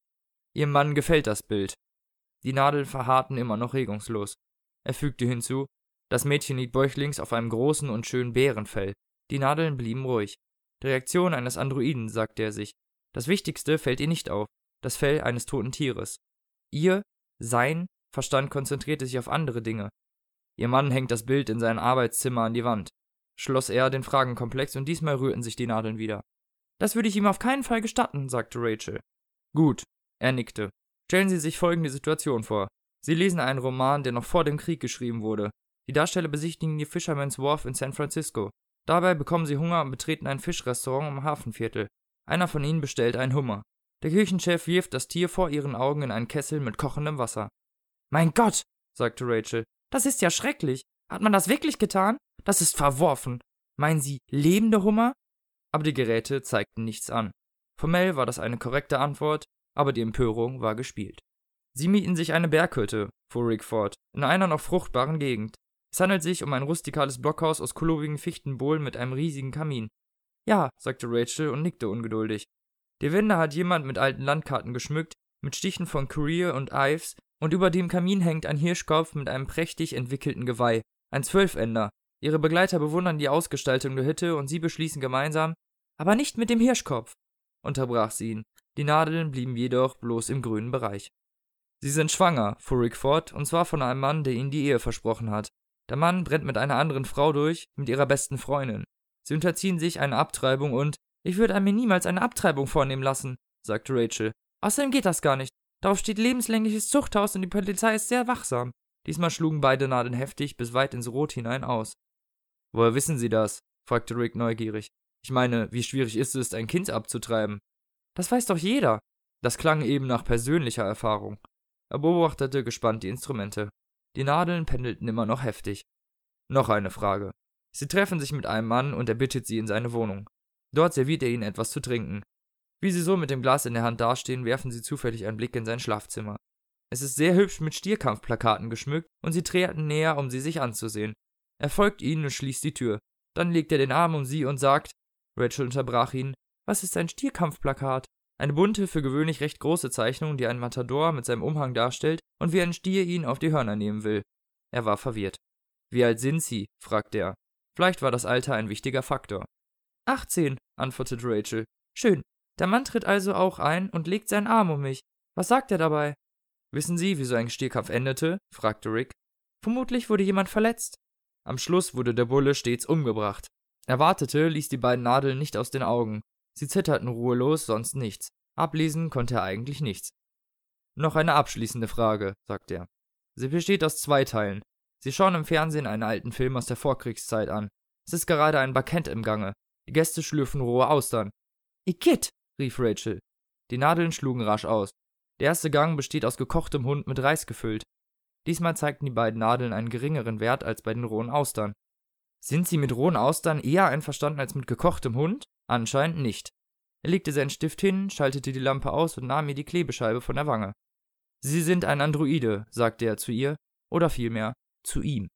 Ihrem Mann gefällt das Bild. Die Nadeln verharrten immer noch regungslos. Er fügte hinzu: Das Mädchen liegt bäuchlings auf einem großen und schönen Bärenfell. Die Nadeln blieben ruhig. Die Reaktion eines Androiden, sagte er sich. Das Wichtigste fällt ihr nicht auf, das Fell eines toten Tieres. Ihr, sein Verstand konzentrierte sich auf andere Dinge. Ihr Mann hängt das Bild in seinem Arbeitszimmer an die Wand, schloss er den Fragenkomplex und diesmal rührten sich die Nadeln wieder. Das würde ich ihm auf keinen Fall gestatten, sagte Rachel. Gut, er nickte. Stellen Sie sich folgende Situation vor. Sie lesen einen Roman, der noch vor dem Krieg geschrieben wurde. Die Darsteller besichtigen die Fisherman's Wharf in San Francisco. Dabei bekommen sie Hunger und betreten ein Fischrestaurant im Hafenviertel. Einer von ihnen bestellt einen Hummer. Der Küchenchef wirft das Tier vor ihren Augen in einen Kessel mit kochendem Wasser. Mein Gott, sagte Rachel, das ist ja schrecklich. Hat man das wirklich getan? Das ist verworfen. Meinen Sie lebende Hummer? Aber die Geräte zeigten nichts an. Formell war das eine korrekte Antwort, aber die Empörung war gespielt. Sie mieten sich eine Berghütte, fuhr Rick fort, in einer noch fruchtbaren Gegend. Es handelt sich um ein rustikales Blockhaus aus klobigen Fichtenbohlen mit einem riesigen Kamin. Ja, sagte Rachel und nickte ungeduldig. Die Wände hat jemand mit alten Landkarten geschmückt, mit Stichen von Courier und Ives, und über dem Kamin hängt ein Hirschkopf mit einem prächtig entwickelten Geweih, ein Zwölfender. Ihre Begleiter bewundern die Ausgestaltung der Hütte und sie beschließen gemeinsam, aber nicht mit dem Hirschkopf, unterbrach sie ihn. Die Nadeln blieben jedoch bloß im grünen Bereich. Sie sind schwanger, fuhr Rick fort, und zwar von einem Mann, der ihnen die Ehe versprochen hat. Der Mann brennt mit einer anderen Frau durch, mit ihrer besten Freundin. Sie unterziehen sich einer Abtreibung und ich würde mir niemals eine Abtreibung vornehmen lassen, sagte Rachel. Außerdem geht das gar nicht. Darauf steht lebenslängliches Zuchthaus und die Polizei ist sehr wachsam. Diesmal schlugen beide Nadeln heftig bis weit ins Rot hinein aus. Woher wissen Sie das? fragte Rick neugierig. Ich meine, wie schwierig ist es, ein Kind abzutreiben? Das weiß doch jeder. Das klang eben nach persönlicher Erfahrung. Er beobachtete gespannt die Instrumente. Die Nadeln pendelten immer noch heftig. Noch eine Frage. Sie treffen sich mit einem Mann und er bittet sie in seine Wohnung. Dort serviert er ihnen etwas zu trinken. Wie sie so mit dem Glas in der Hand dastehen, werfen sie zufällig einen Blick in sein Schlafzimmer. Es ist sehr hübsch mit Stierkampfplakaten geschmückt und sie treten näher, um sie sich anzusehen. Er folgt ihnen und schließt die Tür. Dann legt er den Arm um sie und sagt, Rachel unterbrach ihn, was ist ein Stierkampfplakat? Eine bunte, für gewöhnlich recht große Zeichnung, die einen Matador mit seinem Umhang darstellt und wie ein Stier ihn auf die Hörner nehmen will. Er war verwirrt. Wie alt sind Sie? fragte er. Vielleicht war das Alter ein wichtiger Faktor. Achtzehn, antwortete Rachel. Schön. Der Mann tritt also auch ein und legt seinen Arm um mich. Was sagt er dabei? Wissen Sie, wie so ein Stierkampf endete? fragte Rick. Vermutlich wurde jemand verletzt. Am Schluss wurde der Bulle stets umgebracht. Wartete, ließ die beiden Nadeln nicht aus den Augen. Sie zitterten ruhelos, sonst nichts. Ablesen konnte er eigentlich nichts. Noch eine abschließende Frage, sagte er. Sie besteht aus zwei Teilen. Sie schauen im Fernsehen einen alten Film aus der Vorkriegszeit an. Es ist gerade ein Bankett im Gange. Die Gäste schlürfen rohe Austern. Igitt, rief Rachel. Die Nadeln schlugen rasch aus. Der erste Gang besteht aus gekochtem Hund mit Reis gefüllt. Diesmal zeigten die beiden Nadeln einen geringeren Wert als bei den rohen Austern. Sind Sie mit rohen Austern eher einverstanden als mit gekochtem Hund? Anscheinend nicht. Er legte seinen Stift hin, schaltete die Lampe aus und nahm mir die Klebescheibe von der Wange. Sie sind ein Androide, sagte er zu ihr, oder vielmehr zu ihm.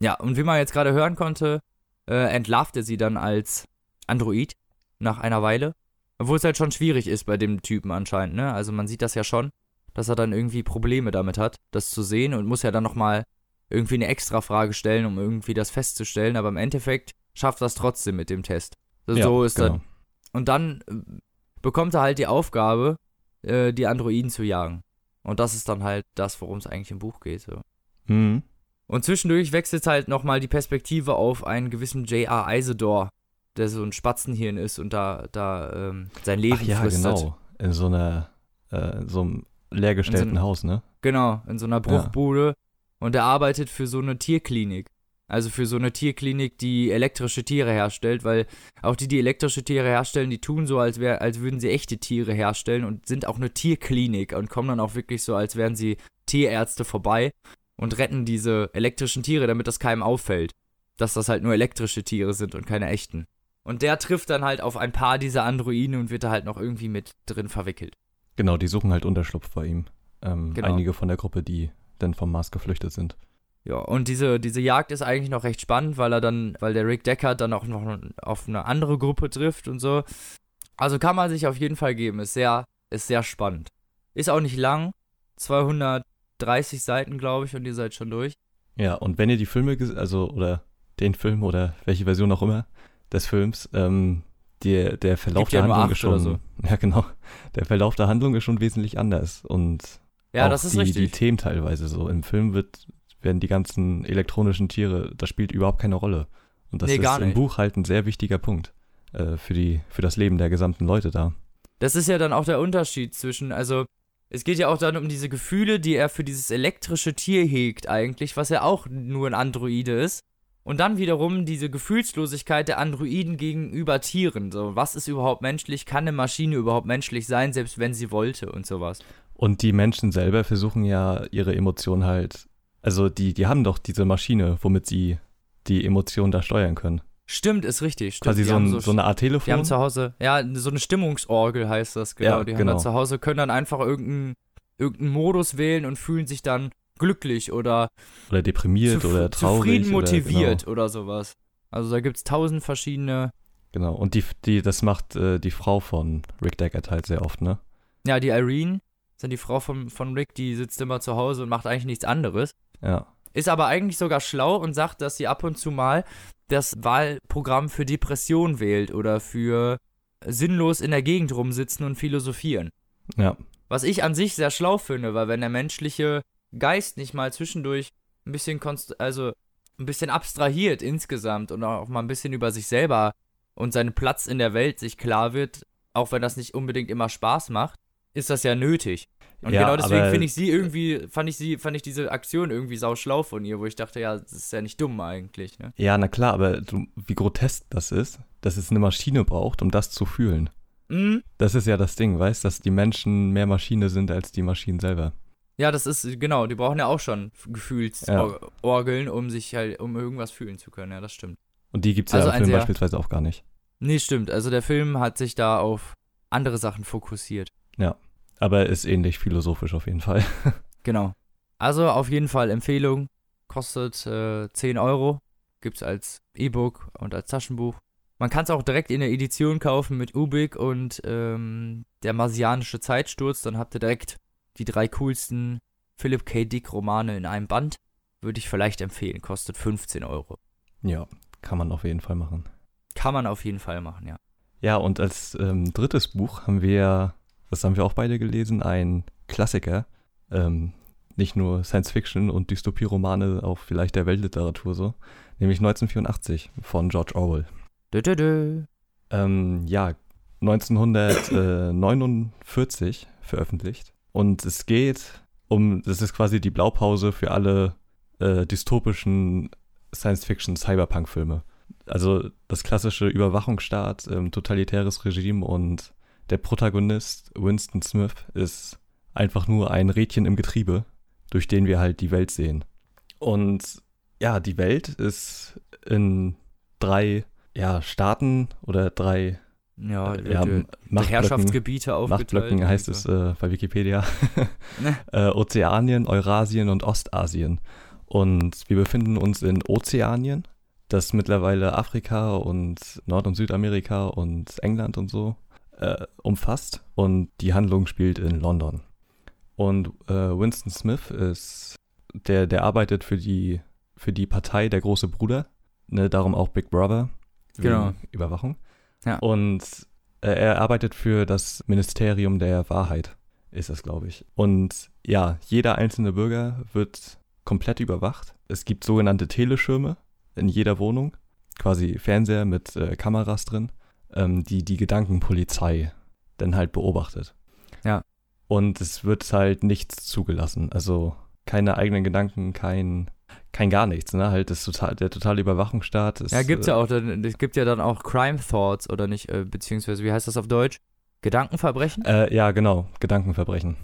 Ja, und wie man jetzt gerade hören konnte, äh, entlarvt er sie dann als Android nach einer Weile. Obwohl es halt schon schwierig ist bei dem Typen anscheinend, ne? Also man sieht das ja schon, dass er dann irgendwie Probleme damit hat, das zu sehen und muss ja dann nochmal irgendwie eine extra Frage stellen, um irgendwie das festzustellen, aber im Endeffekt schafft das trotzdem mit dem Test. So, Ja, so ist genau. das. Und dann äh, bekommt er halt die Aufgabe, äh, die Androiden zu jagen. Und das ist dann halt das, worum es eigentlich im Buch geht. So. Mhm. Und zwischendurch wechselt halt nochmal die Perspektive auf einen gewissen J.R. Isidore, der so ein Spatzenhirn ist und da, da ähm, sein Leben Ach ja, fristet. genau. In so einer, äh, so einem leergestellten so Haus, ne? Genau, in so einer Bruchbude. Und er arbeitet für so eine Tierklinik. Also für so eine Tierklinik, die elektrische Tiere herstellt, weil auch die, die elektrische Tiere herstellen, die tun so, als, wär, als würden sie echte Tiere herstellen und sind auch eine Tierklinik und kommen dann auch wirklich so, als wären sie Tierärzte vorbei und retten diese elektrischen Tiere, damit das keinem auffällt. Dass das halt nur elektrische Tiere sind und keine echten. Und der trifft dann halt auf ein paar dieser Androiden und wird da halt noch irgendwie mit drin verwickelt. Genau, die suchen halt Unterschlupf bei ihm. Ähm, Genau. Einige von der Gruppe, die dann vom Mars geflüchtet sind. Ja, und diese, diese Jagd ist eigentlich noch recht spannend, weil er dann, weil der Rick Deckard dann auch noch auf eine andere Gruppe trifft und so. Also kann man sich auf jeden Fall geben. Ist sehr, ist sehr spannend. Ist auch nicht lang. 230 Seiten, glaube ich, und ihr seid schon durch. Ja, und wenn ihr die Filme, also, oder den Film oder welche Version auch immer des Films, ähm, der, der Verlauf ja der nur Handlung ist schon, ja genau, der Verlauf der Handlung ist schon wesentlich anders und Ja, auch das ist die, richtig. die Themen teilweise so. Im Film wird, werden die ganzen elektronischen Tiere, das spielt überhaupt keine Rolle. Und das Nee, ist im. Buch halt ein sehr wichtiger Punkt äh, für, die, für das Leben der gesamten Leute da. Das ist ja dann auch der Unterschied zwischen, also es geht ja auch dann um diese Gefühle, die er für dieses elektrische Tier hegt eigentlich, was ja auch nur ein Androide ist. Und dann wiederum diese Gefühlslosigkeit der Androiden gegenüber Tieren. So, was ist überhaupt menschlich? Kann eine Maschine überhaupt menschlich sein, selbst wenn sie wollte und sowas? Und die Menschen selber versuchen ja ihre Emotionen halt, also die, die haben doch diese Maschine, womit sie die Emotionen da steuern können. Stimmt, ist richtig. Stimmt. Quasi Die so, ein, so eine Art Die Telefon. haben zu Hause, ja, so eine Stimmungsorgel heißt das, genau. Ja, die haben genau. zu Hause, können dann einfach irgendeinen irgendeinen Modus wählen und fühlen sich dann glücklich oder oder deprimiert oder traurig. zufrieden oder, motiviert Genau, oder sowas. Also da gibt es tausend verschiedene. genau. Und die, die, das macht äh, die Frau von Rick Deckard halt sehr oft, ne? Ja, die Irene, ist ja die Frau von, von Rick, die sitzt immer zu Hause und macht eigentlich nichts anderes. Ja. Ist aber eigentlich sogar schlau und sagt, dass sie ab und zu mal das Wahlprogramm für Depression wählt oder für sinnlos in der Gegend rumsitzen und philosophieren. Ja. Was ich an sich sehr schlau finde, weil wenn der menschliche Geist nicht mal zwischendurch ein bisschen konst also ein bisschen abstrahiert insgesamt und auch mal ein bisschen über sich selber und seinen Platz in der Welt sich klar wird, auch wenn das nicht unbedingt immer Spaß macht, ist das ja nötig. Und Ja, genau deswegen finde ich sie irgendwie, fand ich sie, fand ich diese Aktion irgendwie sau schlau von ihr, wo ich dachte, ja, das ist ja nicht dumm eigentlich, ne? Ja, na klar, aber du, wie grotesk das ist, dass es eine Maschine braucht, um das zu fühlen. Mhm. Das ist ja das Ding, weißt dass die Menschen mehr Maschine sind als die Maschinen selber. Ja, das ist, genau, die brauchen ja auch schon Gefühlsorgeln, um sich halt, um irgendwas fühlen zu können, ja, das stimmt. Und die gibt es ja Also im ein Film sehr- beispielsweise auch gar nicht. Nee, stimmt. Also der Film hat sich da auf andere Sachen fokussiert. Aber er ist ähnlich philosophisch auf jeden Fall. Genau. Also auf jeden Fall Empfehlung. Kostet äh, 10 Euro. Gibt's als E-Book und als Taschenbuch. Man kann es auch direkt in der Edition kaufen mit Ubik und ähm, der Marsianische Zeitsturz. Dann habt ihr direkt die drei coolsten Philip K. Dick Romane in einem Band. Würde ich vielleicht empfehlen. Kostet 15 Euro. Ja, kann man auf jeden Fall machen. Kann man auf jeden Fall machen, ja. Ja, und als ähm, drittes Buch haben wir, das haben wir auch beide gelesen, ein Klassiker. Ähm, nicht nur Science-Fiction und Dystopie-Romane, auch vielleicht der Weltliteratur so. Nämlich 1984 von George Orwell. Dö, dö, dö. Ähm, ja, 1949 veröffentlicht. Und es geht um, das ist quasi die Blaupause für alle äh, dystopischen Science-Fiction-Cyberpunk-Filme. Also das klassische Überwachungsstaat, ähm, totalitäres Regime und der Protagonist Winston Smith ist einfach nur ein Rädchen im Getriebe, durch den wir halt die Welt sehen. Und ja, die Welt ist in drei ja, Staaten oder drei Ja, äh, die Machtblöcken, Herrschaftsgebiete aufgeteilt. Machtblöcken heißt es äh, bei Wikipedia. Ne. äh, Ozeanien, Eurasien und Ostasien. Und wir befinden uns in Ozeanien, das mittlerweile Afrika und Nord- und Südamerika und England und so äh, umfasst. Und die Handlung spielt in London. Und äh, Winston Smith ist, der, der arbeitet für die, für die Partei Der große Bruder, ne, darum auch Big Brother, Genau. Überwachung. Ja. Und äh, er arbeitet für das Ministerium der Wahrheit, ist es, glaube ich. Und ja, jeder einzelne Bürger wird komplett überwacht. Es gibt sogenannte Teleschirme in jeder Wohnung, quasi Fernseher mit äh, Kameras drin, ähm, die die Gedankenpolizei dann halt beobachtet. Ja. Und es wird halt nichts zugelassen. Also keine eigenen Gedanken, kein, kein gar nichts, ne? Halt das total, der totale Überwachungsstaat ist. Ja, gibt's äh, ja auch. dann- Es gibt ja dann auch Crime Thoughts oder nicht, äh, beziehungsweise wie heißt das auf Deutsch? Gedankenverbrechen? Äh, ja, genau, Gedankenverbrechen.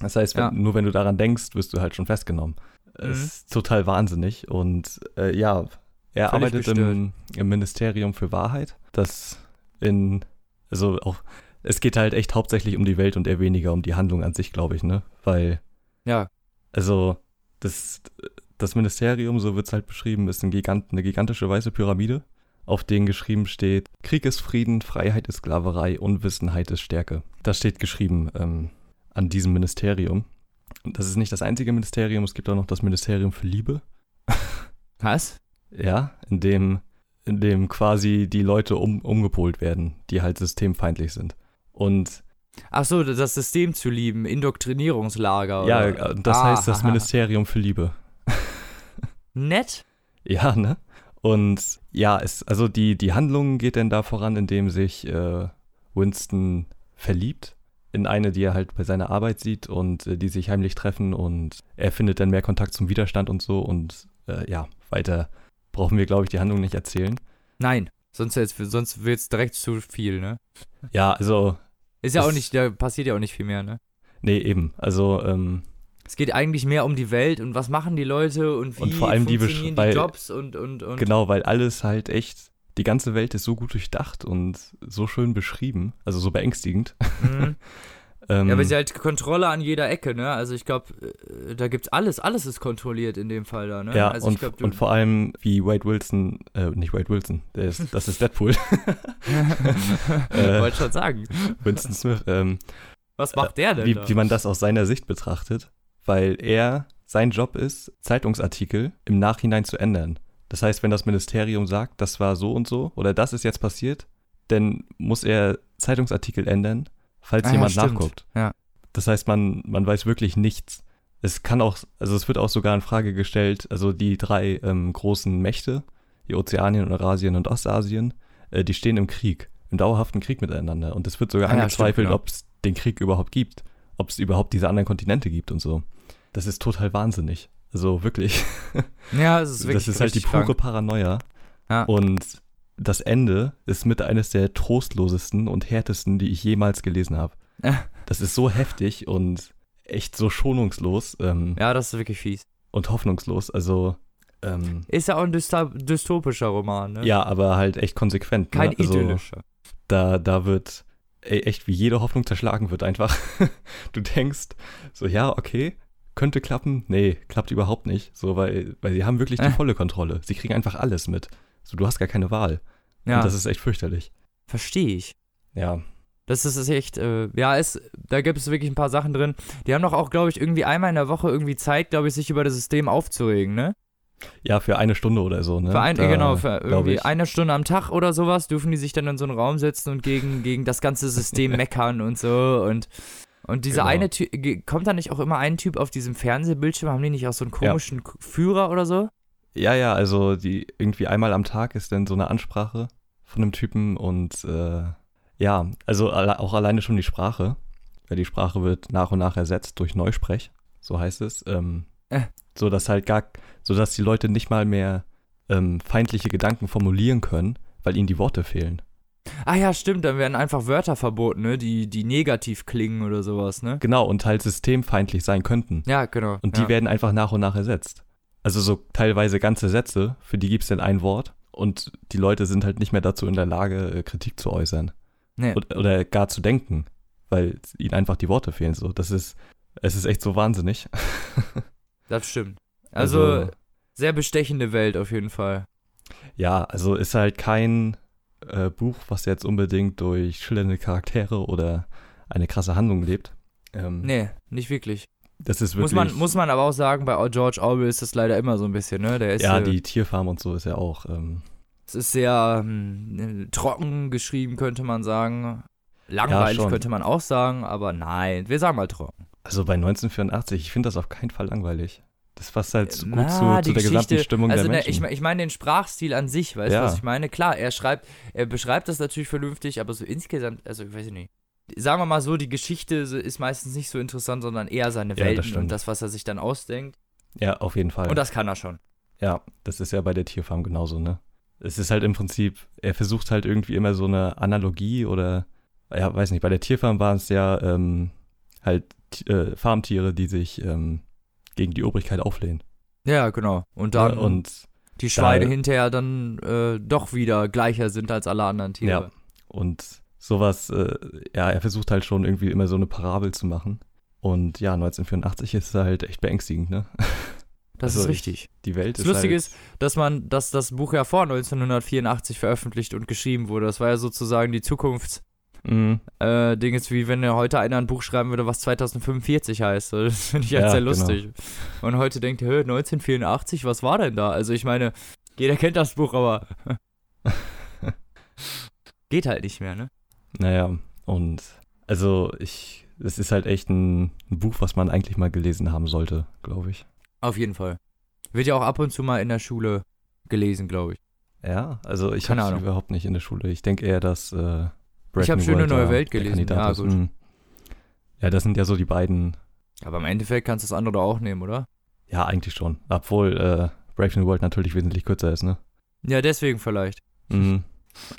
Das heißt, wenn, Ja. nur wenn du daran denkst, wirst du halt schon festgenommen. Mhm. Ist total wahnsinnig. Und äh, ja, er Völlig arbeitet im, im Ministerium für Wahrheit, das in, also auch, es geht halt echt hauptsächlich um die Welt und eher weniger um die Handlung an sich, glaube ich, ne? Weil, Ja, also, das, das Ministerium, so wird es halt beschrieben, ist ein Gigant, eine gigantische weiße Pyramide, auf denen geschrieben steht, Krieg ist Frieden, Freiheit ist Sklaverei, Unwissenheit ist Stärke. Das steht geschrieben ähm, an diesem Ministerium. Und das ist nicht das einzige Ministerium, es gibt auch noch das Ministerium für Liebe. was? Ja, in dem, in dem quasi die Leute um, umgepolt werden, die halt systemfeindlich sind. Und Ach so, das System zu lieben, Indoktrinierungslager. ja, oder? äh, das heißt das Ah, Ministerium für Liebe. Nett? Ja, ne? Und ja, es, also die, die Handlung geht dann da voran, indem sich äh, Winston verliebt in eine, die er halt bei seiner Arbeit sieht und äh, die sich heimlich treffen und er findet dann mehr Kontakt zum Widerstand und so und äh, ja, weiter brauchen wir, glaube ich, die Handlung nicht erzählen. Nein. Sonst, jetzt, sonst wird's direkt zu viel, ne? Ja, also, Ist ja auch nicht, da passiert ja auch nicht viel mehr, ne? nee, eben. Also, ähm, Es geht eigentlich mehr um die Welt und was machen die Leute und wie Und vor allem die weil- die Jobs und, und, und. Genau, weil alles halt echt, die ganze Welt ist so gut durchdacht und so schön beschrieben, also so beängstigend. Mhm. Ähm, Ja, aber sie halt Kontrolle an jeder Ecke, ne? Also ich glaube, da gibt's alles, alles ist kontrolliert in dem Fall da, ne? ja, also und, ich glaub, du- und vor allem wie Wade Wilson, äh, nicht Wade Wilson, der ist, das ist Deadpool, äh, Wollte schon sagen. Winston Smith, ähm, Was macht der denn wie, wie man das aus seiner Sicht betrachtet, weil er, sein Job ist, Zeitungsartikel im Nachhinein zu ändern. Das heißt, wenn das Ministerium sagt, das war so und so oder das ist jetzt passiert, dann muss er Zeitungsartikel ändern, falls Ah ja, jemand stimmt. nachguckt. Ja. Das heißt, man, man weiß wirklich nichts. Es kann auch, also es wird auch sogar in Frage gestellt, also die drei ähm, großen Mächte, die Ozeanien, Eurasien und Ostasien, äh, die stehen im Krieg, im dauerhaften Krieg miteinander. Und es wird sogar Ah ja, angezweifelt, stimmt, genau. ob es den Krieg überhaupt gibt, ob es überhaupt diese anderen Kontinente gibt und so. Das ist total wahnsinnig. Also wirklich, Ja, es ist wirklich das ist halt die pure krank. Paranoia. Ja. Und das Ende ist mit eines der trostlosesten und härtesten, die ich jemals gelesen habe. Äh. Das ist so heftig und echt so schonungslos ähm, Ja, das ist wirklich fies. und hoffnungslos. Also, ähm, Ist ja auch ein dystopischer Roman, ne? ja, aber halt echt konsequent. Kein ne? also, idyllischer. Da, da wird ey, echt wie jede Hoffnung zerschlagen wird einfach. du denkst so, ja, okay, könnte klappen. Nee, klappt überhaupt nicht. So, weil, weil sie haben wirklich die Äh. volle Kontrolle. Sie kriegen einfach alles mit. So, du hast gar keine Wahl. Ja, Und das ist echt fürchterlich. verstehe ich. Ja. Das ist, ist echt, äh, ja, ist, da gibt es wirklich ein paar Sachen drin. Die haben doch auch, glaube ich, irgendwie einmal in der Woche irgendwie Zeit, glaube ich, sich über das System aufzuregen, ne? Ja, für eine Stunde oder so, ne? Für ein, Da, genau, für irgendwie eine Stunde am Tag oder sowas dürfen die sich dann in so einen Raum setzen und gegen, gegen das ganze System meckern und so und und dieser Genau. eine Typ, kommt da nicht auch immer ein Typ auf diesem Fernsehbildschirm, haben die nicht auch so einen komischen K- Führer oder so? Ja, ja, also die irgendwie einmal am Tag ist dann so eine Ansprache von einem Typen und äh, ja, also alle, auch alleine schon die Sprache. Weil die Sprache wird nach und nach ersetzt durch Neusprech, so heißt es. Ähm, Äh. So dass halt gar, so dass die Leute nicht mal mehr ähm, feindliche Gedanken formulieren können, weil ihnen die Worte fehlen. Ah ja, stimmt, dann werden einfach Wörter verboten, ne, die, die negativ klingen oder sowas, ne? Genau, und halt systemfeindlich sein könnten. Ja, genau. Und die ja. werden einfach nach und nach ersetzt. Also so teilweise ganze Sätze, für die gibt es dann ein Wort und die Leute sind halt nicht mehr dazu in der Lage, äh, Kritik zu äußern. Nee. Oder, oder gar zu denken, weil ihnen einfach die Worte fehlen. So, das ist, es ist echt so wahnsinnig. Das stimmt. Also, Also- sehr bestechende Welt auf jeden Fall. Ja, also ist halt kein äh, Buch, was jetzt unbedingt durch schillernde Charaktere oder eine krasse Handlung lebt. Ähm, Nee, nicht wirklich. Das ist Muss wirklich. man, muss man aber auch sagen, bei George Orwell ist das leider immer so ein bisschen, ne? Der ist, ja, äh, die Tierfarm und so ist ja auch. Ähm, es ist sehr hm, trocken geschrieben, könnte man sagen. Langweilig schon. könnte man auch sagen, aber nein, wir sagen mal trocken. Also bei 1984, ich finde das auf keinen Fall langweilig. Das passt halt so gut Na, zu, zu der gesamten Stimmung also der ne, Menschen. ich, ich meine den Sprachstil an sich, weißt du, Ja. was ich meine? Klar, er schreibt, er beschreibt das natürlich vernünftig, aber so insgesamt, also ich weiß nicht. Sagen wir mal so, die Geschichte ist meistens nicht so interessant, sondern eher seine Ja, Welten und das, was er sich dann ausdenkt. ja, auf jeden Fall. Und das kann er schon. Ja, das ist ja bei der Tierfarm genauso, ne? Es ist halt im Prinzip, er versucht halt irgendwie immer so eine Analogie oder, ja, weiß nicht, bei der Tierfarm waren es ja ähm, halt äh, Farmtiere, die sich ähm, gegen die Obrigkeit auflehnen. Ja, genau. Und dann Ne? und, die Schweine da- hinterher dann äh, doch wieder gleicher sind als alle anderen Tiere. ja, und sowas, äh, ja, er versucht halt schon irgendwie immer so eine Parabel zu machen. Und ja, 1984 ist halt echt beängstigend, ne? das also ist ich- richtig. Die Welt Das ist Lustige halt, ist, dass man, dass das Buch ja vor 1984 veröffentlicht und geschrieben wurde. Das war ja sozusagen die Zukunfts- mh, äh, Ding ist wie wenn heute einer ein Buch schreiben würde, was 2045 heißt. Das finde ich halt Ja, sehr genau. lustig. Und heute denkt "Hä, 1984, was war denn da? Also ich meine, jeder kennt das Buch, aber geht halt nicht mehr, ne? Naja, und also ich, es ist halt echt ein, ein Buch, was man eigentlich mal gelesen haben sollte, glaube ich. Auf jeden Fall. Wird ja auch ab und zu mal in der Schule gelesen, glaube ich. Ja, also ich habe Ahnung. überhaupt nicht in der Schule. Ich denke eher, dass äh, Ich hab Schöne World neue Welt gelesen. Ja, ist. gut. Mhm. Ja, das sind ja so die beiden, Aber im Endeffekt kannst du das andere auch nehmen, oder? ja, eigentlich schon. Obwohl äh, Brave New World natürlich wesentlich kürzer ist, ne? Ja, deswegen vielleicht. Mhm.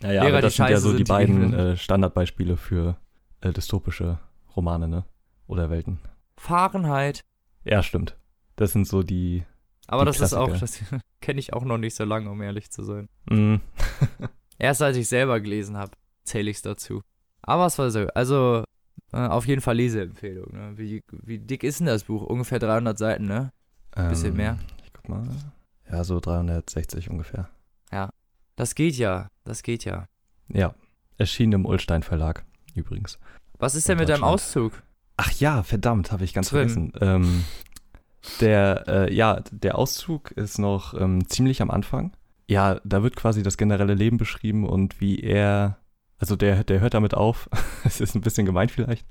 Naja, Lehrer, aber das sind ja scheiße so die sind, die beiden äh, Standardbeispiele für äh, dystopische Romane, ne? Oder Welten. Fahrenheit. Ja, stimmt. Das sind so die. Aber Die das ist auch, das Klassiker. kenne ich auch noch nicht so lange, um ehrlich zu sein. Mhm. Erst als ich selber gelesen habe, zähle ich es dazu. Aber es war so, also äh, auf jeden Fall Leseempfehlung. Ne? Wie, wie dick ist denn das Buch? Ungefähr 300 Seiten, ne? Bisschen Ähm, mehr. Ich guck mal. Ja, so 360 ungefähr. Das geht ja, das geht ja. Ja. Erschienen im Ulstein Verlag, übrigens. Was ist denn mit deinem. Auszug? Ach ja, verdammt, habe ich ganz Drin. vergessen. Ähm, der, äh, ja, der Auszug ist noch ähm, ziemlich am Anfang. Ja, da wird quasi das generelle Leben beschrieben und wie er, also der, der hört damit auf, es ist ein bisschen gemein vielleicht,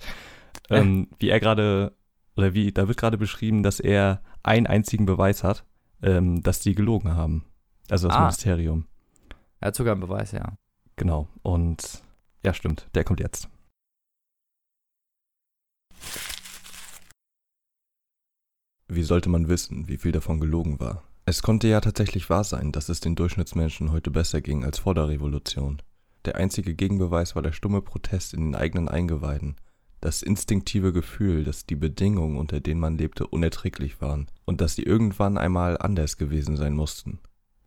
ähm, wie er gerade, oder wie, da wird gerade beschrieben, dass er einen einzigen Beweis hat, ähm, dass die gelogen haben. Also das Ah. Ministerium. Er hat sogar einen Beweis, ja. Genau. Und ja, stimmt, der kommt jetzt. Wie sollte man wissen, wie viel davon gelogen war? Es konnte ja tatsächlich wahr sein, dass es den Durchschnittsmenschen heute besser ging als vor der Revolution. Der einzige Gegenbeweis war der stumme Protest in den eigenen Eingeweiden, das instinktive Gefühl, dass die Bedingungen, unter denen man lebte, unerträglich waren und dass sie irgendwann einmal anders gewesen sein mussten.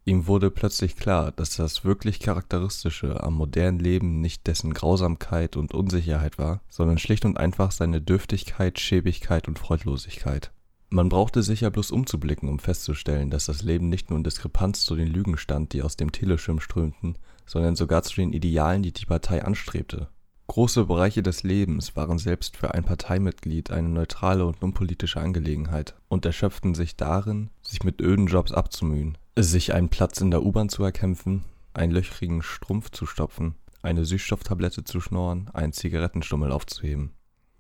Ihm wurde plötzlich klar, dass das wirklich Charakteristische am modernen Leben nicht dessen Grausamkeit und Unsicherheit war, sondern schlicht und einfach seine Dürftigkeit, Schäbigkeit und Freudlosigkeit. Man brauchte sicher bloß umzublicken, um festzustellen, dass das Leben nicht nur in Diskrepanz zu den Lügen stand, die aus dem Teleschirm strömten, sondern sogar zu den Idealen, die die Partei anstrebte. Große Bereiche des Lebens waren selbst für ein Parteimitglied eine neutrale und unpolitische Angelegenheit und erschöpften sich darin, sich mit öden Jobs abzumühen, sich einen Platz in der U-Bahn zu erkämpfen, einen löchrigen Strumpf zu stopfen, eine Süßstofftablette zu schnorren, einen Zigarettenstummel aufzuheben.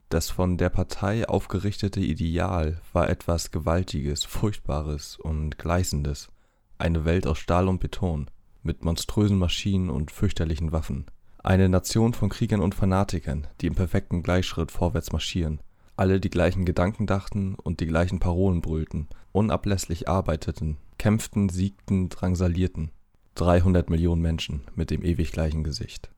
Das von der Partei aufgerichtete Ideal war etwas Gewaltiges, Furchtbares und Gleißendes, eine Welt aus Stahl und Beton, mit monströsen Maschinen und fürchterlichen Waffen. Eine Nation von Kriegern und Fanatikern, die im perfekten Gleichschritt vorwärts marschieren, alle die gleichen Gedanken dachten und die gleichen Parolen brüllten, unablässig arbeiteten, kämpften, siegten, drangsalierten. 300 Millionen Menschen mit dem ewig gleichen Gesicht.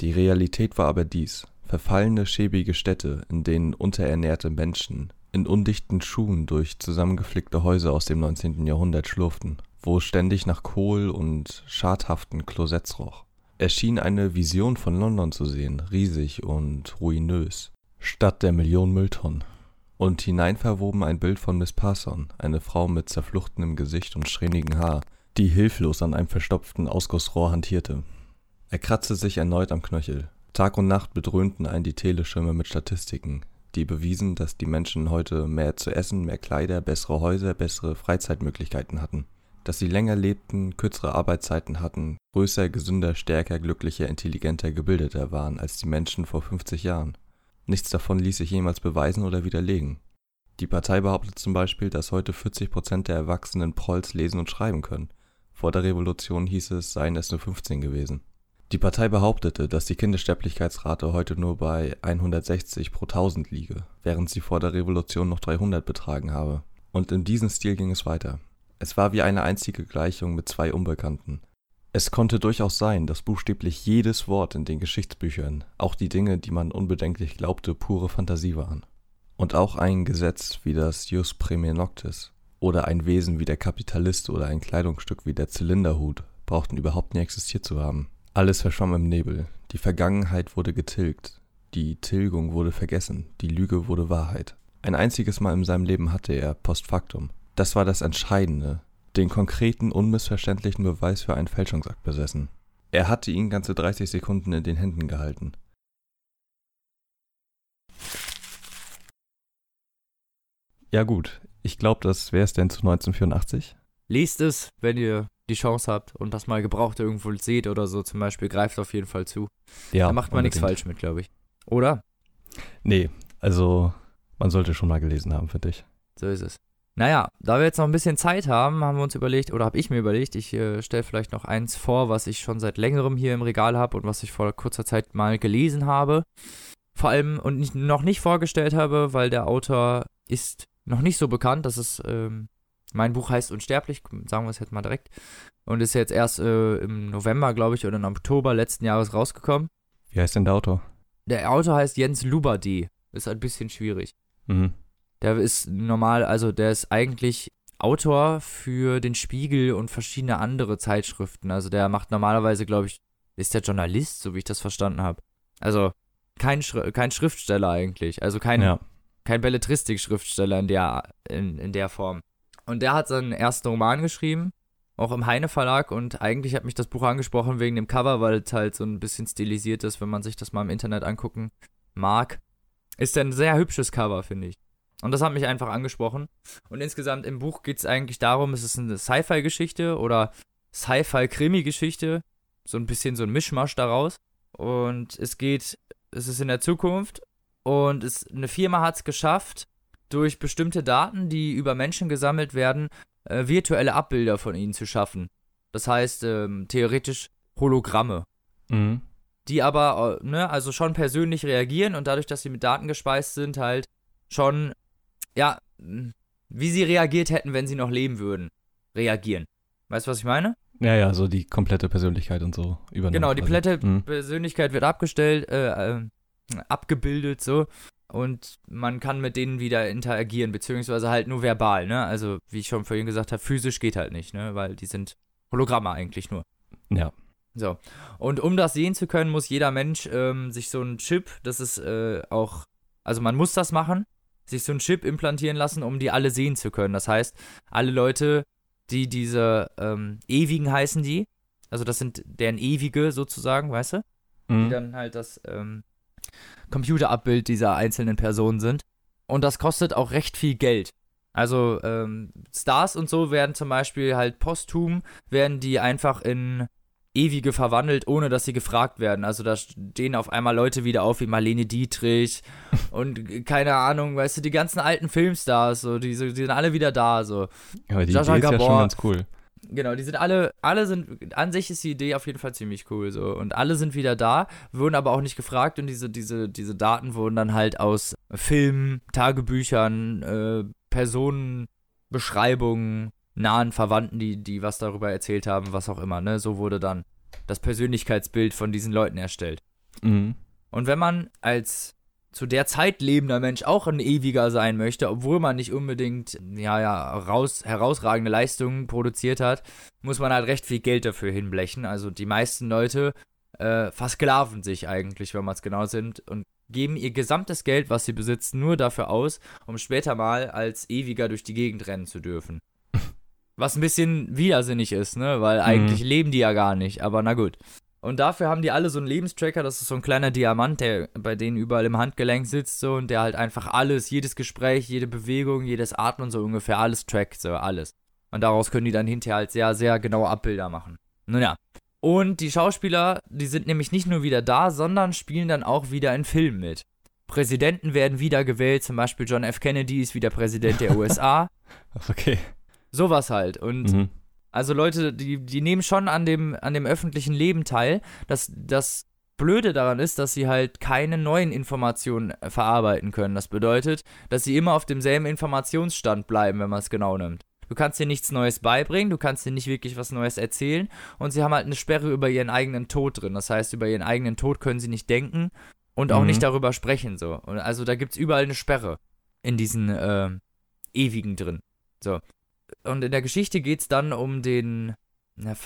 Die Realität war aber dies: verfallene, schäbige Städte, in denen unterernährte Menschen in undichten Schuhen durch zusammengeflickte Häuser aus dem 19. Jahrhundert schlurften, wo ständig nach Kohl und schadhaften Klosetts roch. Er schien eine Vision von London zu sehen, riesig und ruinös, Stadt der Millionen Mülltonnen. Und hineinverwoben ein Bild von Miss Parson, eine Frau mit zerfluchtenem Gesicht und strähnigem Haar, die hilflos an einem verstopften Ausgussrohr hantierte. Er kratzte sich erneut am Knöchel. Tag und Nacht bedröhnten einen die Teleschirme mit Statistiken, die bewiesen, dass die Menschen heute mehr zu essen, mehr Kleider, bessere Häuser, bessere Freizeitmöglichkeiten hatten dass sie länger lebten, kürzere Arbeitszeiten hatten, größer, gesünder, stärker, glücklicher, intelligenter, gebildeter waren als die Menschen vor 50 Jahren. Nichts davon ließ sich jemals beweisen oder widerlegen. Die Partei behauptet zum Beispiel, dass heute 40 Prozent der erwachsenen Prolls lesen und schreiben können. Vor der Revolution hieß es, seien es nur 15 gewesen. Die Partei behauptete, dass die Kindersterblichkeitsrate heute nur bei 160 pro 1000 liege, während sie vor der Revolution noch 300 betragen habe. Und in diesem Stil ging es weiter. Es war wie eine einzige Gleichung mit zwei Unbekannten. Es konnte durchaus sein, dass buchstäblich jedes Wort in den Geschichtsbüchern, auch die Dinge, die man unbedenklich glaubte, pure Fantasie waren. Und auch ein Gesetz wie das Jus Prime Noctis oder ein Wesen wie der Kapitalist oder ein Kleidungsstück wie der Zylinderhut brauchten überhaupt nie existiert zu haben. Alles verschwamm im Nebel, die Vergangenheit wurde getilgt, die Tilgung wurde vergessen, die Lüge wurde Wahrheit. Ein einziges Mal in seinem Leben hatte er, post factum, das war das Entscheidende, den konkreten, unmissverständlichen Beweis für einen Fälschungsakt besessen. Er hatte ihn ganze 30 Sekunden in den Händen gehalten. Ja gut, ich glaube, das wäre es denn zu 1984. Liest es, wenn ihr die Chance habt und das mal gebraucht irgendwo seht oder so zum Beispiel, greift auf jeden Fall zu. Ja, da macht man nichts falsch mit, glaube ich. Oder? Nee, also man sollte schon mal gelesen haben, finde ich. So ist es. Naja, da wir jetzt noch ein bisschen Zeit haben, haben wir uns überlegt, oder habe ich mir überlegt, ich äh, stelle vielleicht noch eins vor, was ich schon seit längerem hier im Regal habe und was ich vor kurzer Zeit mal gelesen habe. Vor allem und nicht, noch nicht vorgestellt habe, weil der Autor ist noch nicht so bekannt. Das ist, ähm, mein Buch heißt Unsterblich, sagen wir es jetzt mal direkt. Und ist jetzt erst äh, im November, glaube ich, oder im Oktober letzten Jahres rausgekommen. Wie heißt denn der Autor? Der Autor heißt Jens Lubadi. Ist ein bisschen schwierig. Mhm. Der ist normal, also der ist eigentlich Autor für den Spiegel und verschiedene andere Zeitschriften. Also der macht normalerweise, glaube ich, ist der Journalist, so wie ich das verstanden habe. Also kein, Schri kein Schriftsteller eigentlich. Also kein, ja. kein Belletristik-Schriftsteller in der, in, in der Form. Und der hat seinen ersten Roman geschrieben, auch im Heine Verlag. Und eigentlich hat mich das Buch angesprochen wegen dem Cover, weil es halt so ein bisschen stilisiert ist, wenn man sich das mal im Internet angucken mag. Ist ein sehr hübsches Cover, finde ich. Und das hat mich einfach angesprochen. Und insgesamt im Buch geht es eigentlich darum, es ist eine Sci-Fi-Geschichte oder Sci-Fi-Krimi-Geschichte. So ein bisschen so ein Mischmasch daraus. Und es geht, es ist in der Zukunft. Und es, eine Firma hat es geschafft, durch bestimmte Daten, die über Menschen gesammelt werden, äh, virtuelle Abbilder von ihnen zu schaffen. Das heißt, ähm, theoretisch Hologramme. Mhm. Die aber, äh, ne, also schon persönlich reagieren und dadurch, dass sie mit Daten gespeist sind, halt schon ja, wie sie reagiert hätten, wenn sie noch leben würden. reagieren. Weißt du, was ich meine? Ja, ja, so die komplette Persönlichkeit und so übernommen. Genau, die komplette Mhm. Persönlichkeit wird abgestellt, äh, äh, abgebildet so und man kann mit denen wieder interagieren, beziehungsweise halt nur verbal, ne? Also, wie ich schon vorhin gesagt habe, physisch geht halt nicht, ne? Weil die sind Hologramme eigentlich nur. Ja. So. Und um das sehen zu können, muss jeder Mensch ähm, sich so einen Chip, das ist äh, auch, also man muss das machen, sich so einen Chip implantieren lassen, um die alle sehen zu können. Das heißt, alle Leute, die diese ähm, Ewigen heißen die, also das sind deren Ewige sozusagen, weißt du? die Mhm. dann halt das ähm, Computerabbild dieser einzelnen Personen sind. Und das kostet auch recht viel Geld. Also ähm, Stars und so werden zum Beispiel halt posthum, werden die einfach in ewige verwandelt, ohne dass sie gefragt werden. Also da stehen auf einmal Leute wieder auf wie Marlene Dietrich und keine Ahnung, weißt du, die ganzen alten Filmstars, so, die, die sind alle wieder da, so. Aber die Sascha Idee ist ja schon ganz cool. Genau, die sind alle, alle sind, an sich ist die Idee auf jeden Fall ziemlich cool so. Und alle sind wieder da, wurden aber auch nicht gefragt und diese, diese, diese Daten wurden dann halt aus Filmen, Tagebüchern, äh, Personenbeschreibungen, nahen Verwandten, die, die was darüber erzählt haben, was auch immer, ne? So wurde dann das Persönlichkeitsbild von diesen Leuten erstellt. Mhm. Und wenn man als zu der Zeit lebender Mensch auch ein ewiger sein möchte, obwohl man nicht unbedingt ja, ja, raus, herausragende Leistungen produziert hat, muss man halt recht viel Geld dafür hinblechen. Also die meisten Leute äh, versklaven sich eigentlich, wenn man es genau sind, und geben ihr gesamtes Geld, was sie besitzen, nur dafür aus, um später mal als ewiger durch die Gegend rennen zu dürfen. Was ein bisschen widersinnig ist, ne? Weil eigentlich leben die ja gar nicht, aber na gut. Und dafür haben die alle so einen Lebenstracker, das ist so ein kleiner Diamant, der bei denen überall im Handgelenk sitzt so und der halt einfach alles, jedes Gespräch, jede Bewegung, jedes Atmen so ungefähr alles trackt, so alles. Und daraus können die dann hinterher halt sehr, sehr genaue Abbilder machen. Nun ja. Und die Schauspieler, die sind nämlich nicht nur wieder da, sondern spielen dann auch wieder in Filmen mit. Präsidenten werden wieder gewählt, zum Beispiel John F. Kennedy ist wieder Präsident der USA. Okay. Sowas halt. Und Mhm. Also Leute, die, die nehmen schon an dem, an dem öffentlichen Leben teil. Das, das Blöde daran ist, dass sie halt keine neuen Informationen äh, verarbeiten können. Das bedeutet, dass sie immer auf demselben Informationsstand bleiben, wenn man es genau nimmt. Du kannst dir nichts Neues beibringen, du kannst dir nicht wirklich was Neues erzählen und sie haben halt eine Sperre über ihren eigenen Tod drin. Das heißt, über ihren eigenen Tod können sie nicht denken und auch Mhm. nicht darüber sprechen. So. Und also da gibt es überall eine Sperre in diesen ähm, Ewigen drin. So. Und in der Geschichte geht es dann um den na,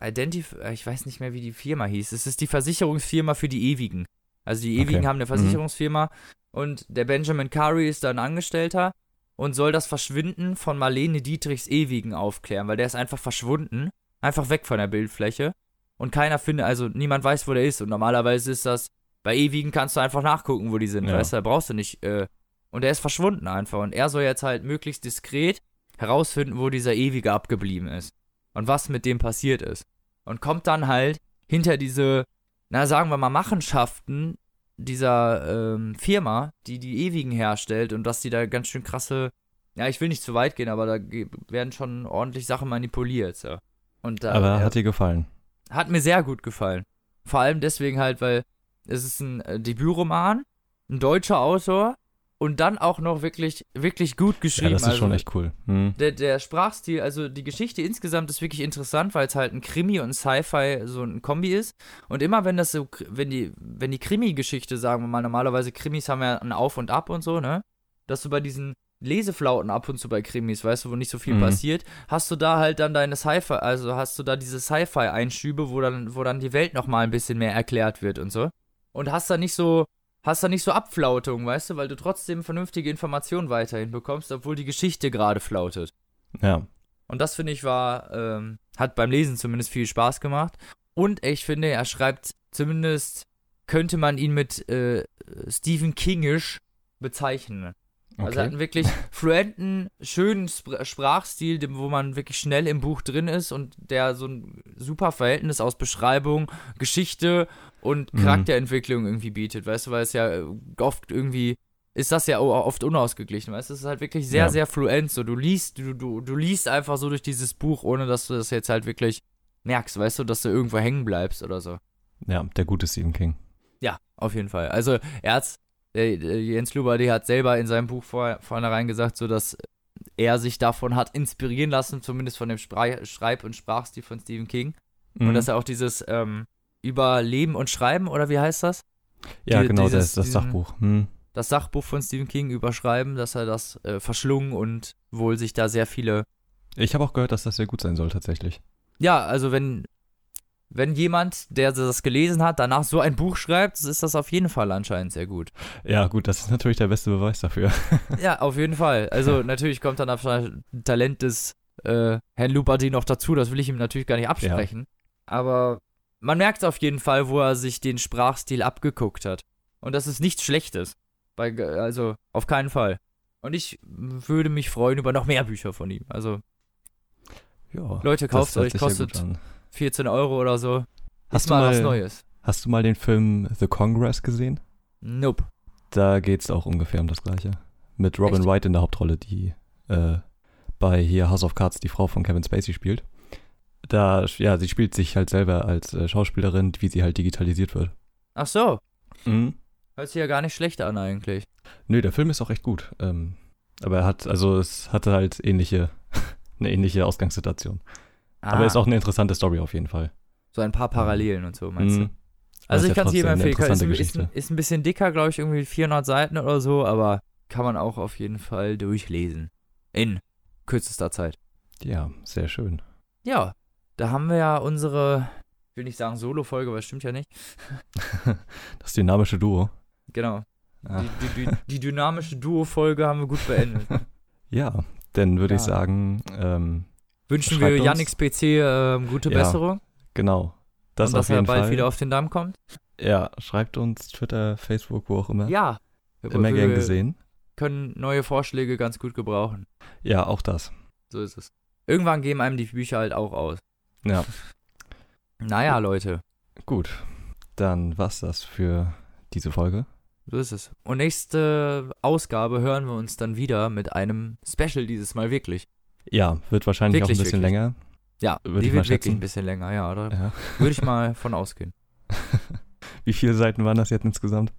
Identif ich weiß nicht mehr, wie die Firma hieß. Es ist die Versicherungsfirma für die Ewigen. Also die Ewigen Okay. haben eine Versicherungsfirma und der Benjamin Curry ist da ein Angestellter und soll das Verschwinden von Marlene Dietrichs Ewigen aufklären, weil der ist einfach verschwunden, einfach weg von der Bildfläche und keiner findet, also niemand weiß, wo der ist und normalerweise ist das, bei Ewigen kannst du einfach nachgucken, wo die sind, Ja. weißt du, da brauchst du nicht, äh, und er ist verschwunden einfach und er soll jetzt halt möglichst diskret herausfinden, wo dieser Ewige abgeblieben ist und was mit dem passiert ist. Und kommt dann halt hinter diese, na sagen wir mal, Machenschaften dieser ähm, Firma, die die Ewigen herstellt und dass die da ganz schön krasse, ja, ich will nicht zu weit gehen, aber da werden schon ordentlich Sachen manipuliert. So. Und da, Aber hat dir gefallen? hat mir sehr gut gefallen. Vor allem deswegen halt, weil es ist ein äh, Debütroman, ein deutscher Autor und dann auch noch wirklich, wirklich gut Ja, geschrieben. das ist also, schon echt cool. Mhm. der, der Sprachstil, also die Geschichte insgesamt ist wirklich interessant, weil es halt ein Krimi und Sci-Fi so ein Kombi ist. Und immer wenn das so, wenn die, wenn die Krimi-Geschichte, sagen wir mal, normalerweise Krimis haben ja ein Auf und Ab und so, ne? Dass du bei diesen Leseflauten ab und zu bei Krimis, weißt du, wo nicht so viel Mhm. passiert, hast du da halt dann deine Sci-Fi, also hast du da diese Sci-Fi-Einschübe, wo dann, wo dann die Welt nochmal ein bisschen mehr erklärt wird und so. Und hast da nicht so, hast da nicht so Abflautung, weißt du, weil du trotzdem vernünftige Informationen weiterhin bekommst, obwohl die Geschichte gerade flautet. Ja. Und das finde ich war, ähm, hat beim Lesen zumindest viel Spaß gemacht. Und ich finde, er schreibt zumindest, könnte man ihn mit äh, Stephen Kingisch bezeichnen. Also hat Okay. einen wirklich fluenten, schönen Spr Sprachstil, dem, wo man wirklich schnell im Buch drin ist und der so ein super Verhältnis aus Beschreibung, Geschichte und Mhm. Charakterentwicklung irgendwie bietet, weißt du, weil es ja oft irgendwie ist das ja oft unausgeglichen, weißt du, es ist halt wirklich sehr, Ja. sehr fluent, so du liest, du, du, du liest einfach so durch dieses Buch, ohne dass du das jetzt halt wirklich merkst, weißt du, dass du irgendwo hängen bleibst oder so. Ja, der gute Stephen King. Ja, auf jeden Fall. Also er der Jens Luber, der hat selber in seinem Buch vor, vornherein gesagt, so dass er sich davon hat inspirieren lassen, zumindest von dem Spre Schreib- und Sprachstil von Stephen King. Mhm. Und dass er auch dieses ähm, Überleben und Schreiben, oder wie heißt das? ja, die- genau, dieses- das, das diesen- Sachbuch. Hm. Das Sachbuch von Stephen King überschreiben, dass er das äh, verschlungen und wohl sich da sehr viele. Ich habe auch gehört, dass das sehr gut sein soll, tatsächlich. Ja, also wenn, wenn jemand, der das gelesen hat, danach so ein Buch schreibt, ist das auf jeden Fall anscheinend sehr gut. Ja, gut, das ist natürlich der beste Beweis dafür. Ja, auf jeden Fall. Also natürlich kommt dann das Talent des äh, Herrn Lubardi noch dazu, das will ich ihm natürlich gar nicht absprechen. Aber man merkt auf jeden Fall, wo er sich den Sprachstil abgeguckt hat. Und das ist nichts Schlechtes. Bei, also auf keinen Fall. Und ich würde mich freuen über noch mehr Bücher von ihm. Also Ja. Leute, kauft euch, ja kostet. 14 Euro oder so. Hast ist du mal was Neues. Hast du mal den Film The Congress gesehen? Nope. Da geht's auch ungefähr um das Gleiche. Mit Robin Echt? Wright in der Hauptrolle, die äh, bei hier House of Cards die Frau von Kevin Spacey spielt. Da, ja, sie spielt sich halt selber als äh, Schauspielerin, wie sie halt digitalisiert wird. Ach so. Mhm. Hört sich ja gar nicht schlecht an eigentlich. Nö, der Film ist auch echt gut. Ähm, aber er hat, also es hatte halt ähnliche, eine ähnliche Ausgangssituation. Aber Ah, ist auch eine interessante Story auf jeden Fall. so ein paar Parallelen und so, meinst du? Mhm. Also ist ich kann es jedem empfehlen. Ist, ein- ist, ein- Geschichte. ist ein bisschen dicker, glaube ich, irgendwie 400 Seiten oder so, aber kann man auch auf jeden Fall durchlesen. In kürzester Zeit. Ja, sehr schön. Ja, da haben wir ja unsere, ich will nicht sagen Solo-Folge, aber das stimmt ja nicht. Das dynamische Duo. Genau. Ah. Die, die, die, dynamische Duo-Folge haben wir gut beendet. Ja, dann würde ich Ja. sagen, ähm, Wünschen Schreibt wir. Yannick's PC ähm, gute Ja, Besserung genau. Das und dass er bald Fall. wieder auf den Damm kommt. ja, schreibt uns Twitter, Facebook, wo auch immer. Ja. Immer gern gesehen. können neue Vorschläge ganz gut gebrauchen. Ja, auch das. So ist es. Irgendwann geben einem die Bücher halt auch aus. Ja, Naja, Leute. gut. Dann war's das für diese Folge. So ist es. Und nächste Ausgabe hören wir uns dann wieder mit einem Special dieses Mal wirklich. Ja, wird wahrscheinlich Wirklich, auch ein bisschen wirklich. länger. Ja, Würde die ich mal wird wirklich ein bisschen länger, ja. Da Ja. würde ich mal von ausgehen. Wie viele Seiten waren das jetzt insgesamt?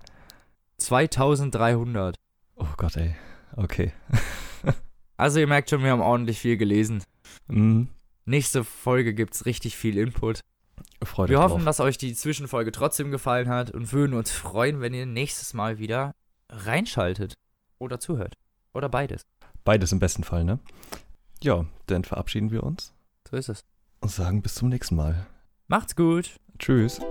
2300. Oh Gott, ey. Okay. Also ihr merkt schon, wir haben ordentlich viel gelesen. Mhm. Nächste Folge gibt's richtig viel Input. Freut Wir hoffen, drauf. dass euch die Zwischenfolge trotzdem gefallen hat und würden uns freuen, wenn ihr nächstes Mal wieder reinschaltet. Oder zuhört. Oder beides. Beides im besten Fall, ne? Ja, dann verabschieden wir uns So ist es. und sagen bis zum nächsten Mal. Macht's gut. Tschüss.